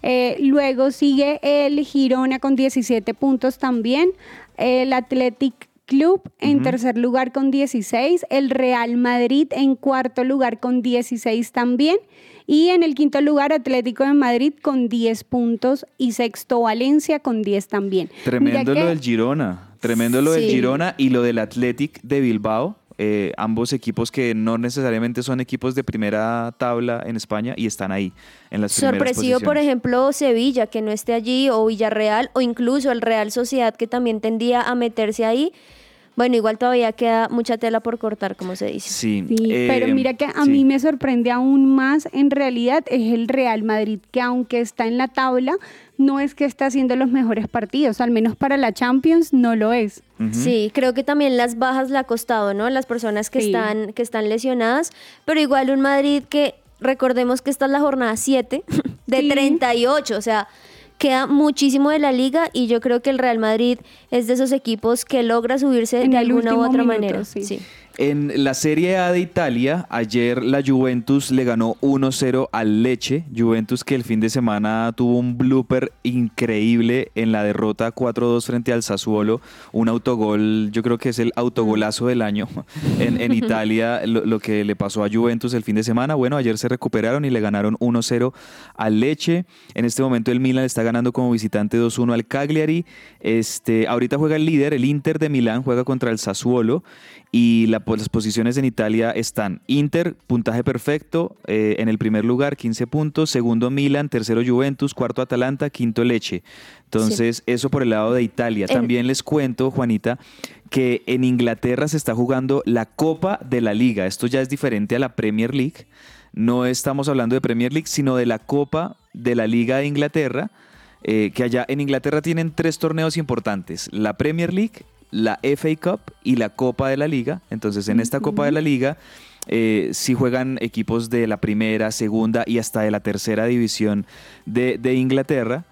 Eh, luego sigue el Girona con 17 puntos también. El Athletic Club en tercer lugar con 16. El Real Madrid en cuarto lugar con 16 también. Y en el quinto lugar Atlético de Madrid con 10 puntos y sexto Valencia con 10 también. Mira Tremendo que- lo del Girona. Tremendo lo del Sí. Girona y lo del Athletic de Bilbao. eh, ambos equipos que no necesariamente son equipos de primera tabla en España y están ahí en las Sorpresivo, por ejemplo, Sevilla, que no esté allí, o Villarreal, o incluso el Real Sociedad, que también tendía a meterse ahí. Bueno, igual todavía queda mucha tela por cortar, como se dice. Sí, Sí, eh, pero mira que a sí. mí me sorprende aún más, en realidad, es el Real Madrid, que aunque está en la tabla, no es que está haciendo los mejores partidos, al menos para la Champions no lo es. Sí, creo que también las bajas le ha costado, ¿no? Las personas que, Sí. están, que están lesionadas, pero igual un Madrid que recordemos que esta es la jornada 7 de Sí. 38, o sea, queda muchísimo de la liga y yo creo que el Real Madrid es de esos equipos que logra subirse En de alguna u otra minuto, manera. sí. sí. En la Serie A de Italia, ayer la Juventus le ganó 1-0 al Leche. Juventus que el fin de semana tuvo un blooper increíble en la derrota 4-2 frente al Sassuolo. Un autogol, yo creo que es el autogolazo del año en, Italia, lo, lo que le pasó a Juventus el fin de semana. Bueno, ayer se recuperaron y le ganaron 1-0 al Leche. En este momento el Milan está ganando como visitante 2-1 al Cagliari. Este, ahorita juega el líder, el Inter de Milán, juega contra el Sassuolo. Y la- pues, las posiciones en Italia están Inter, puntaje perfecto, eh, en el primer lugar, 15 puntos, segundo Milan, tercero Juventus, cuarto Atalanta, quinto Leche. Entonces, eso por el lado de Italia. También les cuento, Juanita, que en Inglaterra se está jugando la Copa de la Liga. Esto ya es diferente a la Premier League. No estamos hablando de Premier League, sino de la Copa de la Liga de Inglaterra, eh, que allá en Inglaterra tienen tres torneos importantes, la Premier League, la FA Cup y la Copa de la Liga. Entonces en esta Copa de la Liga eh, sí juegan equipos de la primera, segunda y hasta de la tercera división de, de Inglaterra.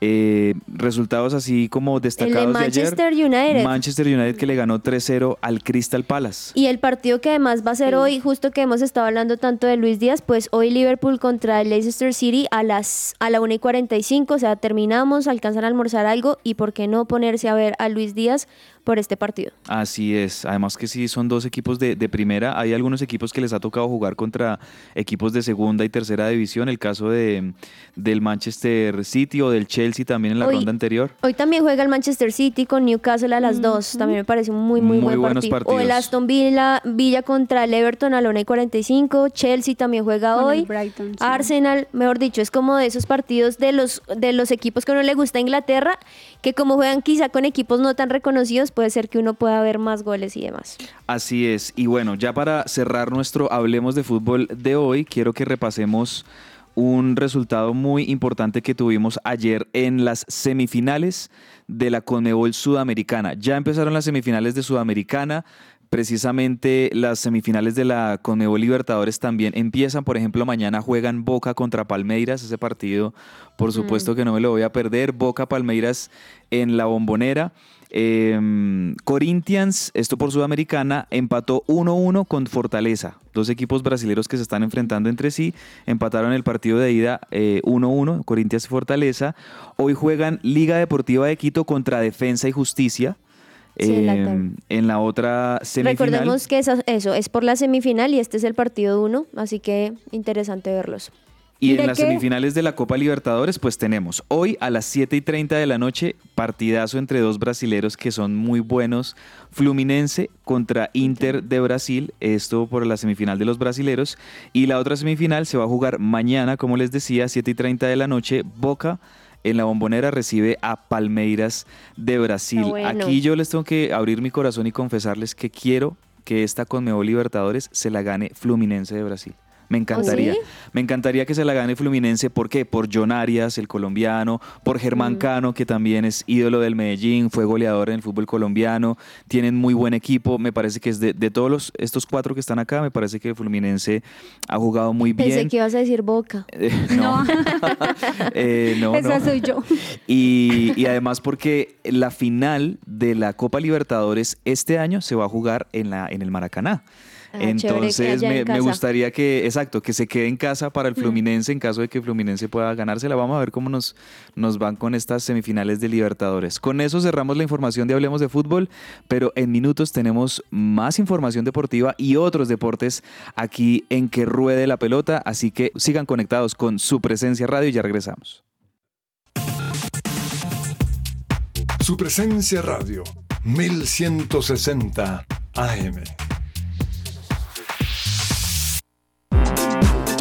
Eh, resultados así como El de destacados de, Manchester ayer. United. Manchester United que le ganó 3-0 al Crystal Palace. Y el partido que además va a ser hoy, justo que hemos estado hablando tanto de Luis Díaz, pues hoy Liverpool contra el Leicester City a las a la 1 y 45, o sea, terminamos, alcanzan a almorzar algo y por qué no ponerse a ver a Luis Díaz por este partido. Así es, además que sí son dos equipos de, de primera, hay algunos equipos que les ha tocado jugar contra equipos de segunda y tercera división, el caso de, del Manchester City o del Chelsea también en la Hoy- ronda anterior. Hoy también juega el Manchester City con Newcastle a las 2, también me parece un muy muy, Muy buen buenos partido. O el. Aston Villa, Villa contra el Everton a la 1 y 45, Chelsea también juega Con hoy. Brighton, sí. Arsenal, mejor dicho, es como de esos partidos de los, de los equipos que a uno le gusta a Inglaterra, que como juegan quizá con equipos no tan reconocidos, puede ser que uno pueda ver más goles y demás. Así es, y bueno, ya para cerrar nuestro Hablemos de Fútbol de hoy, quiero que repasemos un resultado muy importante que tuvimos ayer en las semifinales de la Conmebol Sudamericana. Ya empezaron las semifinales de Sudamericana. Precisamente las semifinales de la Conmebol Libertadores también empiezan. Por ejemplo, mañana juegan Boca contra Palmeiras. Ese partido, por supuesto que no me lo voy a perder. Boca Palmeiras en la bombonera. Eh, Corinthians, esto por Sudamericana, empató 1-1 con Fortaleza. Dos equipos brasileños que se están enfrentando entre sí. Empataron el partido de ida eh, 1-1, Corinthians y Fortaleza. Hoy juegan Liga Deportiva de Quito contra Defensa y Justicia. Sí, en la Eh, en la otra semifinal. Recordemos que esa- eso es por la semifinal y este es el partido 1, así que interesante verlos. Y en las semifinales de la Copa Libertadores, pues tenemos hoy a las 7 y 30 de la noche, partidazo entre dos brasileros que son muy buenos. Fluminense contra Inter de Brasil, esto por la semifinal de los brasileros. Y la otra semifinal se va a jugar mañana, como les decía, 7 y 30 de la noche, Boca. En la bombonera recibe a Palmeiras de Brasil. Bueno. Aquí yo les tengo que abrir mi corazón y confesarles que quiero que esta Conmebol Libertadores se la gane Fluminense de Brasil. Me encantaría. sí? Me encantaría que se la gane Fluminense. ¿Por qué? Por John Arias, el colombiano, por Mm. Germán Cano, que también es ídolo del Medellín, fue goleador en el fútbol colombiano. Tienen muy buen equipo. Me parece que es de, de todos los, estos cuatro que están acá, me parece que Fluminense ha jugado muy Pensé bien. que ibas a decir Boca. Eh, no, Eh, no, Esa no. soy yo. Y, y además porque la final de la Copa Libertadores este año se va a jugar en, la, en el Maracaná. Ah, Entonces en me, gustaría que, exacto, que se quede en casa para Mm. el Fluminense en caso de que Fluminense pueda ganársela. Vamos a ver cómo nos, nos van con estas semifinales de Libertadores. Con eso cerramos la información de Hablemos de Fútbol, pero en minutos tenemos más información deportiva y otros deportes aquí en Que Ruede la Pelota, así que sigan conectados con su presencia radio y ya regresamos. Su presencia radio, 1160 AM.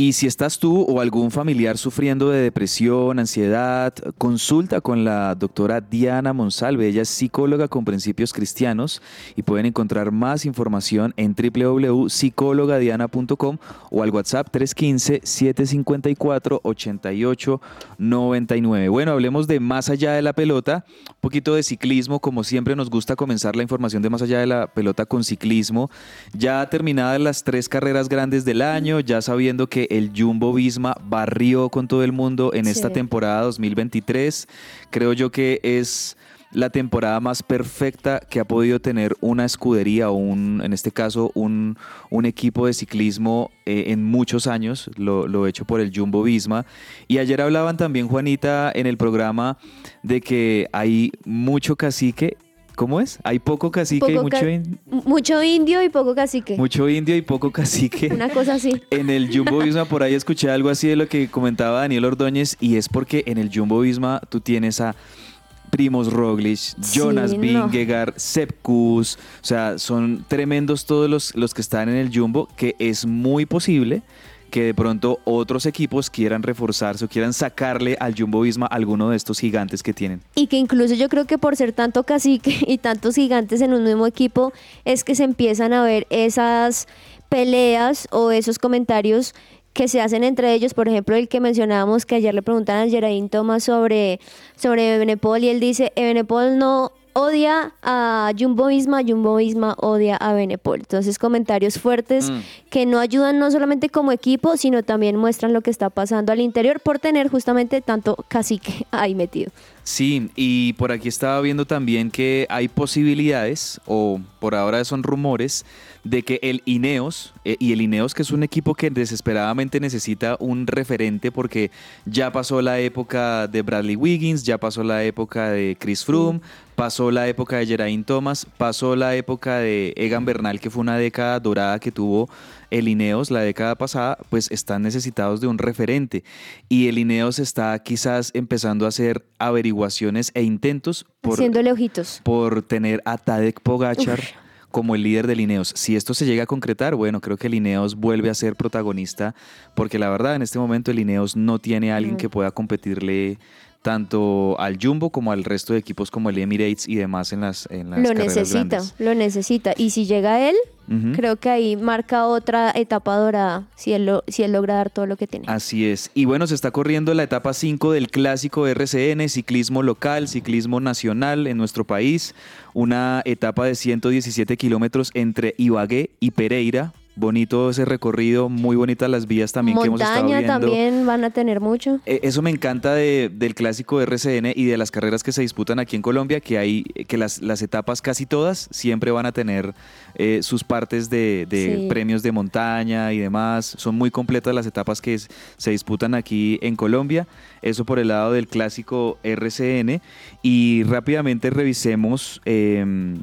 Y si estás tú o algún familiar sufriendo de depresión, ansiedad, consulta con la doctora Diana Monsalve. Ella es psicóloga con principios cristianos y pueden encontrar más información en www.psicologadiana.com o al WhatsApp 315-754-8899. Bueno, hablemos de más allá de la pelota, un poquito de ciclismo, como siempre nos gusta comenzar la información de más allá de la pelota con ciclismo. Ya terminadas las tres carreras grandes del año, ya sabiendo que el Jumbo Visma barrió con todo el mundo en esta temporada 2023. Creo yo que es la temporada más perfecta que ha podido tener una escudería o un, en este caso, un, un equipo de ciclismo eh, en muchos años, lo, lo hecho por el Jumbo Visma. Y ayer hablaban también, Juanita, en el programa de que hay mucho cacique. ¿Cómo es? Hay poco cacique y mucho, ca- in- Mucho indio y poco cacique. mucho indio y poco cacique. Una cosa así. En el Jumbo Visma por ahí escuché algo así de lo que comentaba Daniel Ordóñez y es porque en el Jumbo Visma tú tienes a Primos Roglic, Jonas Sí, no. Vingegaard, Sepp Kuss, o sea, son tremendos todos los, los que están en el Jumbo que es muy posible que de pronto otros equipos quieran reforzarse o quieran sacarle al Jumbo Visma alguno de estos gigantes que tienen. Y que incluso yo creo que por ser tanto cacique y tantos gigantes en un mismo equipo, es que se empiezan a ver esas peleas o esos comentarios que se hacen entre ellos, por ejemplo, el que mencionábamos que ayer le preguntaban a Geraint Thomas sobre, sobre Benepol y él dice, Benepol no odia a Jumbo Visma, Jumbo Visma odia a Benepol. Entonces comentarios fuertes Mm. que no ayudan no solamente como equipo, sino también muestran lo que está pasando al interior por tener justamente tanto cacique ahí metido. Sí, y por aquí estaba viendo también que hay posibilidades, o por ahora son rumores, de que el Ineos, eh, y el Ineos que es un equipo que desesperadamente necesita un referente porque ya pasó la época de Bradley Wiggins, ya pasó la época de Chris Froome, pasó la época de Geraint Thomas, pasó la época de Egan Bernal, que fue una década dorada que tuvo el Ineos la década pasada, pues están necesitados de un referente. Y el Ineos está quizás empezando a hacer averiguaciones e intentos por, Haciéndole ojitos. por tener a Tadek Pogachar como el líder del Ineos. Si esto se llega a concretar, bueno, creo que el Ineos vuelve a ser protagonista, porque la verdad en este momento el Ineos no tiene a alguien que pueda competirle tanto al Jumbo como al resto de equipos como el Emirates y demás en las, en las Lo carreras necesita, grandes. lo necesita. Y si llega él, creo que ahí marca otra etapa dorada, si él, lo- si él logra dar todo lo que tiene. Así es. Y bueno, se está corriendo la etapa 5 del clásico RCN, ciclismo local, ciclismo nacional en nuestro país. Una etapa de 117 kilómetros entre Ibagué y Pereira. Bonito ese recorrido, muy bonitas las vías también que hemos estado Montaña viendo. también van a tener mucho. Eh, Eso me encanta de- del clásico RCN y de las carreras que se disputan aquí en Colombia, que hay que las, las etapas casi todas siempre van a tener eh, sus partes de, de Sí. premios de montaña y demás. Son muy completas las etapas que es- se disputan aquí en Colombia. Eso por el lado del clásico RCN. Y rápidamente revisemos. em,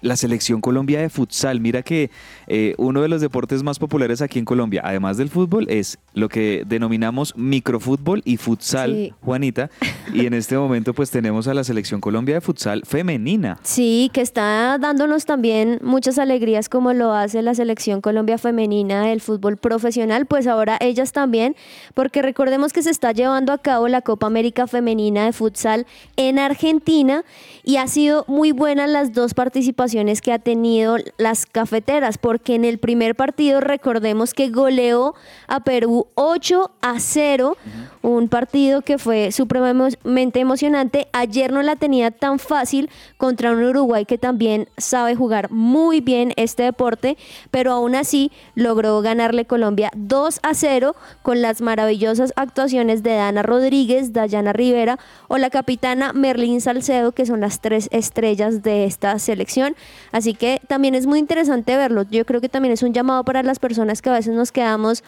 la selección Colombia de futsal. Mira que eh, uno de los deportes más populares aquí en Colombia, además del fútbol, es lo que denominamos microfútbol y futsal, Sí. Juanita. Y en este momento pues tenemos a la selección Colombia de futsal femenina. Sí, que está dándonos también muchas alegrías como lo hace la selección Colombia femenina del fútbol profesional, pues ahora ellas también, porque recordemos que se está llevando a cabo la Copa América Femenina de Futsal en Argentina y ha sido muy buenas las dos participaciones que ha tenido las cafeteras, porque en el primer partido recordemos que goleó a Perú 8 a 0, un partido que fue supremamente emocionante. Ayer no la tenía tan fácil contra un Uruguay que también sabe jugar muy bien este deporte, pero aún así logró ganarle Colombia 2 a 0 con las maravillosas actuaciones de Dana Rodríguez, Dayana Rivera o la capitana Merlín Salcedo, que son las tres estrellas de esta selección. Así que también es muy interesante verlo. Yo creo que también es un llamado para las personas que a veces nos quedamos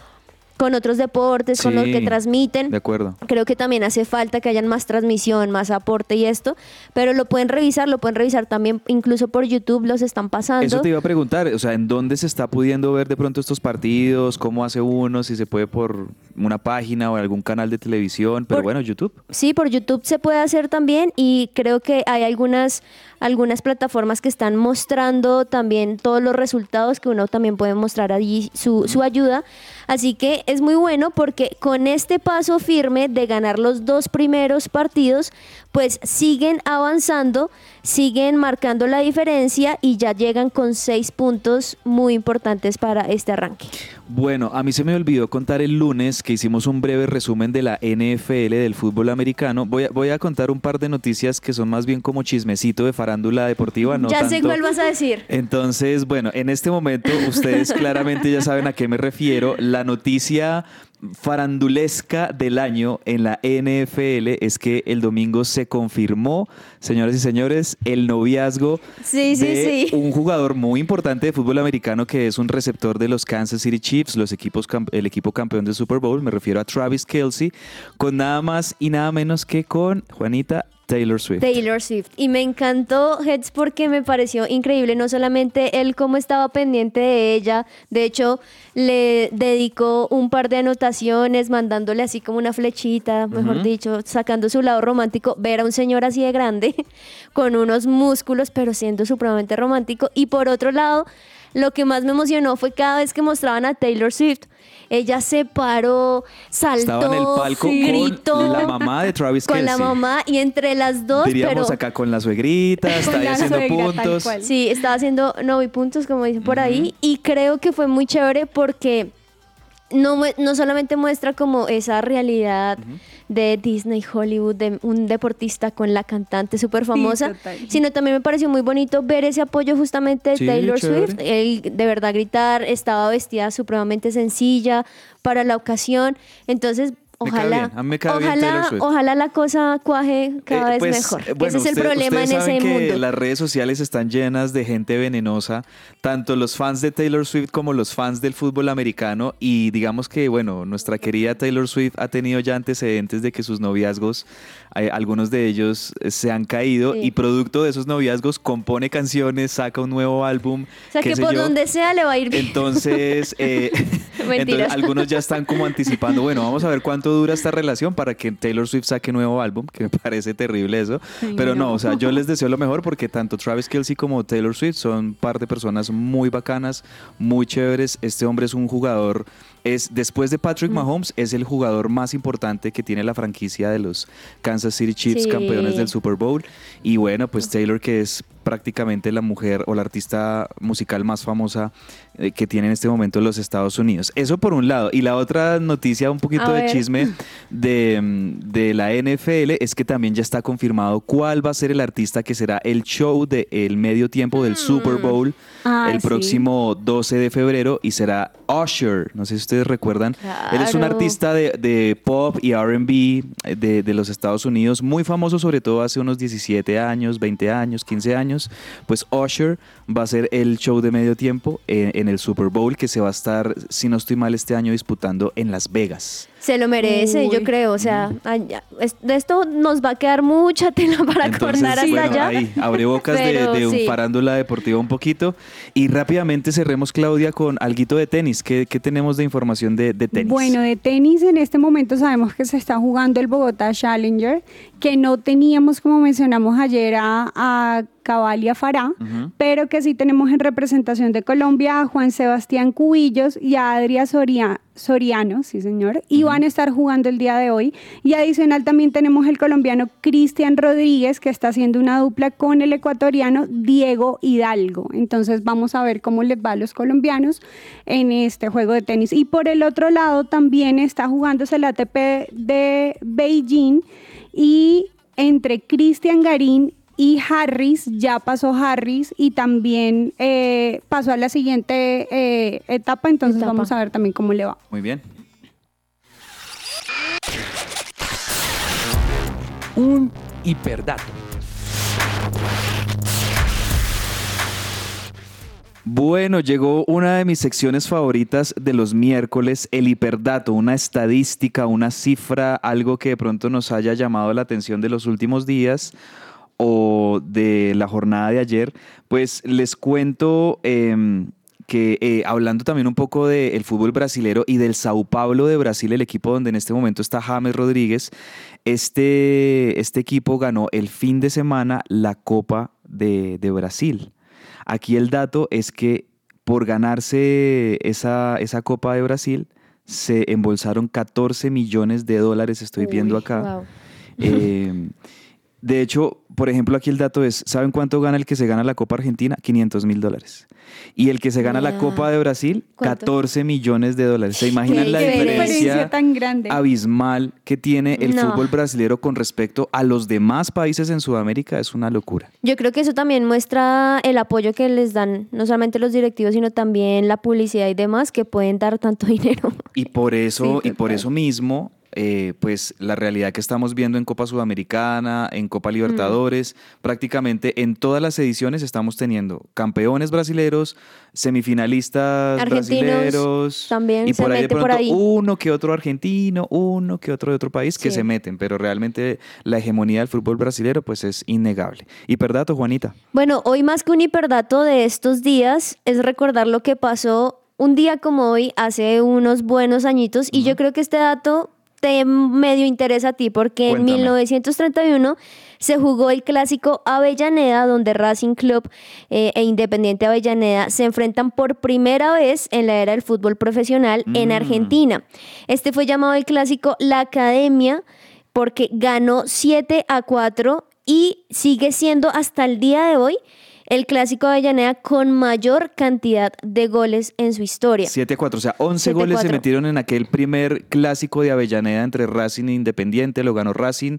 con otros deportes, con los que transmiten. De acuerdo. Creo que también hace falta que hayan más transmisión, más aporte y esto, pero lo pueden revisar, lo pueden revisar también incluso por YouTube, los están pasando. Eso te iba a preguntar, o sea, ¿en dónde se está pudiendo ver de pronto estos partidos? ¿Cómo hace uno? Si se puede por una página o algún canal de televisión, pero Por- bueno, YouTube. Sí, por YouTube se puede hacer también y creo que hay algunas, algunas plataformas que están mostrando también todos los resultados que uno también puede mostrar allí su, su ayuda. Así que es muy bueno porque con este paso firme de ganar los dos primeros partidos, pues siguen avanzando, siguen marcando la diferencia y ya llegan con seis puntos muy importantes para este arranque. Bueno, a mí se me olvidó contar el lunes que hicimos un breve resumen de la NFL del fútbol americano. Voy a, voy a contar un par de noticias que son más bien como chismecito de farándula deportiva, no ya sé tanto- cuál vas a decir. Entonces, bueno, en este momento ustedes claramente ya saben a qué me refiero. La noticia farandulesca del año en la NFL es que el domingo se confirmó, señoras y señores, el noviazgo Sí, sí, de sí. un jugador muy importante de fútbol americano que es un receptor de los Kansas City Chiefs, los equipos el equipo campeón del Super Bowl, me refiero a Travis Kelsey, con nada más y nada menos que con Juanita Taylor Swift. Taylor Swift. Y me encantó Heads porque me pareció increíble, no solamente él cómo estaba pendiente de ella, de hecho le dedicó un par de anotaciones, mandándole así como una flechita, mejor dicho, sacando su lado romántico, ver a un señor así de grande, con unos músculos, pero siendo supremamente romántico. Y por otro lado, lo que más me emocionó fue cada vez que mostraban a Taylor Swift. Ella se paró, saltó, Estaba en el palco gritó con la mamá de Travis con la Kelce. mamá y entre las dos, Diríamos pero acá con la suegrita, está ahí la haciendo suegra, puntos. sí, estaba haciendo novipuntos, como dicen por ahí, y creo que fue muy chévere porque no, no solamente muestra como esa realidad de Disney, Hollywood, de un deportista con la cantante súper famosa, sino también me pareció muy bonito ver ese apoyo justamente de Sí, Taylor chévere. Swift. Él de verdad gritar, estaba vestida supremamente sencilla para la ocasión, entonces... Me cae Ojalá, bien, a mí me cae bien Taylor ojalá, la cosa cuaje cada Eh, vez pues, mejor. eh, bueno, ese es el usted- problema en ese que mundo. Las redes sociales están llenas de gente venenosa, tanto los fans de Taylor Swift como los fans del fútbol americano. Y digamos que, bueno, nuestra querida Taylor Swift ha tenido ya antecedentes de que sus noviazgos, eh, algunos de ellos se han caído, Sí. y producto de esos noviazgos compone canciones, saca un nuevo álbum. O sea que por yo. donde sea le va a ir bien. Entonces, eh, entonces, algunos ya están como anticipando, bueno, vamos a ver cuánto dura esta relación para que Taylor Swift saque nuevo álbum, que me parece terrible eso. Pero no, no. o sea, yo les deseo lo mejor porque tanto Travis Kelsey como Taylor Swift son un par de personas muy bacanas, muy chéveres. Este hombre es un jugador, es después de Mm. Patrick Mahomes, es el jugador más importante que tiene la franquicia de los Kansas City Chiefs, Sí. campeones del Super Bowl. Y bueno, pues Taylor, que es prácticamente la mujer o la artista musical más famosa que tiene en este momento los Estados Unidos. Eso por un lado. Y la otra noticia, un poquito A de chisme de, mm, de la NFL, es que también ya está confirmado cuál va a ser el artista que será el show del medio tiempo del Super Mm. Bowl Ah, el sí. próximo 12 de febrero y será Usher. No sé si ustedes recuerdan. Él es un artista de, de pop y RB eh, de, de los Estados Unidos, muy famoso sobre todo hace unos 17 años, 20 años, 15 años. Pues Usher va a ser el show de medio tiempo en, en el Super Bowl que se va a estar, si no estoy mal, este año disputando en Las Vegas. Se lo merece, yo creo. O sea, es- de esto nos va a quedar mucha tela para Entonces, cortar hasta bueno, allá. ahí, abre bocas de, Pero de un sí. farándula deportiva un poquito. Y rápidamente cerremos, Claudia, con alguito de tenis. ¿Qué, qué tenemos de información de, de tenis? Bueno, de tenis en este momento sabemos que se está jugando el Bogotá Challenger, que no teníamos, como mencionamos ayer, a, a Cabal y a Fará, pero que sí tenemos en representación de Colombia a Juan Sebastián Cubillos y a Adria Soria- Soriano, sí señor, y van a estar jugando el día de hoy. Y adicional también tenemos el colombiano Cristian Rodríguez, que está haciendo una dupla con el ecuatoriano Diego Hidalgo. Entonces vamos a ver cómo les va a los colombianos en este juego de tenis. Y por el otro lado también está jugándose el ATP de Beijing y entre Cristian Garín y Harris, ya pasó Harris y también eh, pasó a la siguiente eh, etapa, entonces Etapa. vamos a ver también cómo le va. Muy bien. Un hiperdato. Bueno, llegó una de mis secciones favoritas de los miércoles, el hiperdato, una estadística, una cifra, algo que de pronto nos haya llamado la atención de los últimos días o de la jornada de ayer. Pues les cuento em, que eh, hablando también un poco del fútbol brasilero y del Sao Paulo de Brasil, el equipo donde en este momento está James Rodríguez, este, este equipo ganó el fin de semana la Copa de, de Brasil. Aquí el dato es que por ganarse esa, esa Copa de Brasil, se embolsaron 14 millones de dólares, estoy viendo acá. wow. Eh, de hecho, por ejemplo, aquí el dato es, ¿saben cuánto gana el que se gana la Copa Argentina? 500 mil dólares. Y el que se gana la. Copa de Brasil, ¿Cuánto? 14 millones de dólares. ¿Se imaginan la diferencia, diferencia tan grande. abismal que tiene el No. fútbol brasilero con respecto a los demás países en Sudamérica? Es una locura. Yo creo que eso también muestra el apoyo que les dan no solamente los directivos, sino también la publicidad y demás que pueden dar tanto dinero. Y por eso, Sí, y por eso mismo, eh, pues la realidad que estamos viendo en Copa Sudamericana, en Copa Libertadores, prácticamente en todas las ediciones estamos teniendo campeones brasileros, semifinalistas Argentinos brasileros, también y se por ahí de por pronto ahí. uno que otro argentino, uno que otro de otro país que se meten, pero realmente la hegemonía del fútbol brasilero pues es innegable. Y perdato, Juanita. Bueno, hoy más que un hiperdato de estos días es recordar lo que pasó un día como hoy, hace unos buenos añitos, y yo creo que este dato te medio interesa a ti, porque en Cuéntame. 1931 se jugó el clásico Avellaneda, donde Racing Club eh, e Independiente Avellaneda se enfrentan por primera vez en la era del fútbol profesional en Mm. Argentina. Este fue llamado el clásico La Academia porque ganó 7 a 4 y sigue siendo hasta el día de hoy el clásico de Avellaneda con mayor cantidad de goles en su historia. 7-4, o sea, 11 goles se 7-4. metieron en aquel primer clásico de Avellaneda entre Racing e Independiente, lo ganó Racing.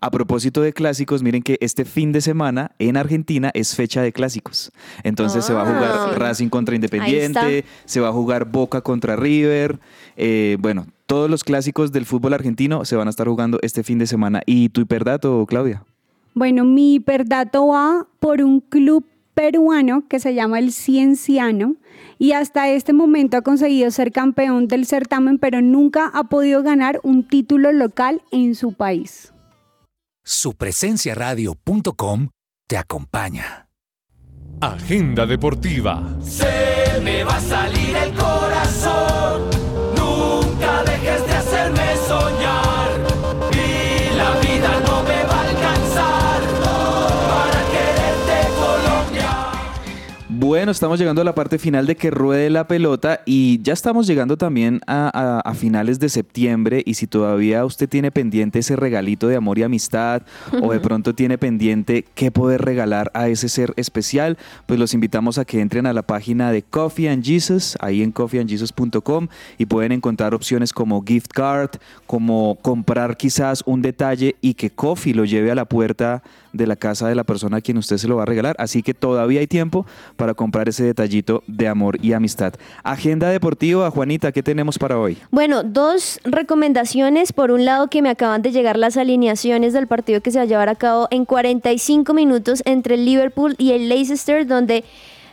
A propósito de clásicos, miren que este fin de semana en Argentina es fecha de clásicos. Entonces se va a Ah. jugar Racing contra Independiente, se va a jugar Boca contra River. eh, bueno, todos los clásicos del fútbol argentino se van a estar jugando este fin de semana. ¿Y tu hiperdato, Claudia? Bueno, mi hiperdato va por un club peruano que se llama el Cienciano y hasta este momento ha conseguido ser campeón del certamen, pero nunca ha podido ganar un título local en su país. Supresenciaradio.com te acompaña. Agenda deportiva. Se me va a salir el corazón. Bueno, estamos llegando a la parte final de que ruede la pelota y ya estamos llegando también a, a- a finales de septiembre y si todavía usted tiene pendiente ese regalito de amor y amistad o de pronto tiene pendiente qué poder regalar a ese ser especial, pues los invitamos a que entren a la página de Coffee and Jesus, ahí en coffeeandjesus.com y pueden encontrar opciones como gift card, como comprar quizás un detalle y que Coffee lo lleve a la puerta de la casa de la persona a quien usted se lo va a regalar. Así que todavía hay tiempo para comprar ese detallito de amor y amistad. Agenda deportiva, Juanita, ¿qué tenemos para hoy? Bueno, dos recomendaciones. Por un lado, que me acaban de llegar las alineaciones del partido que se va a llevar a cabo en 45 minutos entre el Liverpool y el Leicester, donde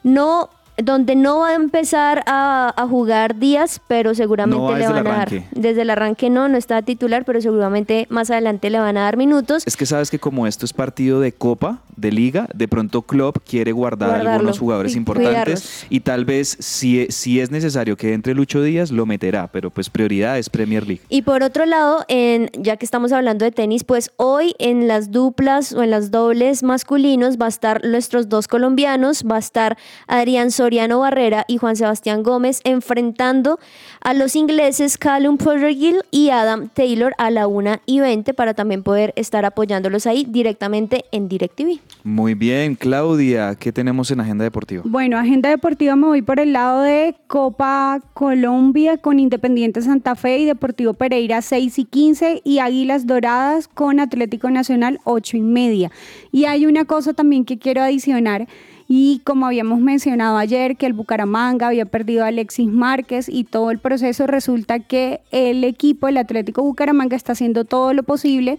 no, donde no va a empezar a, a jugar Díaz, pero seguramente No va le van a dar. Desde el arranque no, no está titular, pero seguramente más adelante le van a dar minutos. Es que sabes que como esto es partido de Copa, de Liga, de pronto Klopp quiere guardar Guardarlo. algunos jugadores importantes cuidarlos. y tal vez si, si es necesario que entre Lucho Díaz, lo meterá, pero pues prioridad es Premier League. Y por otro lado, en, ya que estamos hablando de tenis, pues hoy en las duplas o en las dobles masculinos va a estar nuestros dos colombianos, va a estar Adrián Soriano Barrera y Juan Sebastián Gómez enfrentando a los ingleses Callum Pottergill y Adam Taylor a la 1 y 20 para también poder estar apoyándolos ahí directamente en DirecTV. Muy bien, Claudia, ¿qué tenemos en Agenda Deportiva? Bueno, agenda deportiva me voy por el lado de Copa Colombia con Independiente Santa Fe y Deportivo Pereira 6 y 15 y Águilas Doradas con Atlético Nacional 8 y media. Y hay una cosa también que quiero adicionar y como habíamos mencionado ayer que el Bucaramanga había perdido a Alexis Márquez y todo el proceso resulta que el equipo, el Atlético Bucaramanga está haciendo todo lo posible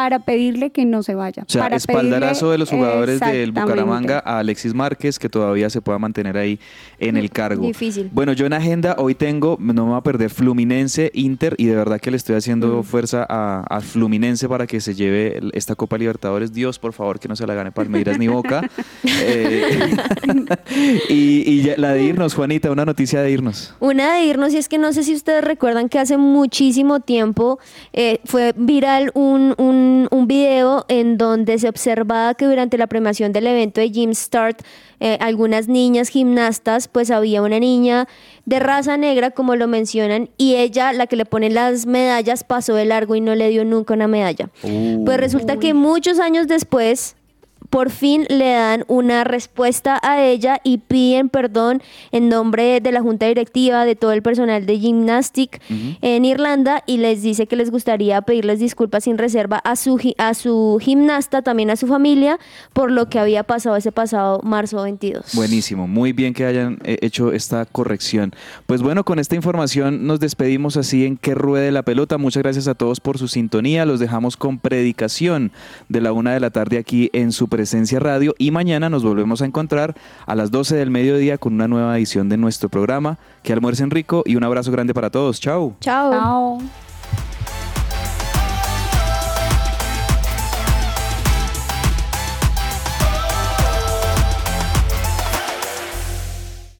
para pedirle que no se vaya. O sea, para espaldarazo pedirle- de los jugadores del. Bucaramanga a Alexis Márquez, que todavía se pueda mantener ahí en el cargo. Difícil. Bueno, yo en agenda hoy tengo, no me voy a perder, Fluminense, Inter, y de verdad que le estoy haciendo fuerza a, a Fluminense para que se lleve esta Copa Libertadores. Dios, por favor, que no se la gane Palmeiras ni Boca. Eh, y y ya- la de irnos, Juanita, una noticia de irnos. Una de irnos, y es que no sé si ustedes recuerdan que hace muchísimo tiempo eh, fue viral un, un, un video en donde se observaba que durante la premiación del evento de Gym Start, eh, algunas niñas gimnastas, pues había una niña de raza negra, como lo mencionan, y ella, la que le pone las medallas, pasó de largo y no le dio nunca una medalla. Pues resulta que muchos años después, por fin le dan una respuesta a ella y piden perdón en nombre de la junta directiva, de todo el personal de Gymnastic en Irlanda y les dice que les gustaría pedirles disculpas sin reserva a su, a su gimnasta, también a su familia, por lo que había pasado ese pasado marzo 22. Buenísimo, muy bien que hayan eh, hecho esta corrección. Pues bueno, con esta información nos despedimos así en que ruede la pelota. Muchas gracias a todos por su sintonía. Los dejamos con predicación de la una de la tarde aquí en su presencia radio y mañana nos volvemos a encontrar a las 12 del mediodía con una nueva edición de nuestro programa. Que almuercen rico y un abrazo grande para todos. Chao. Chao. Chao.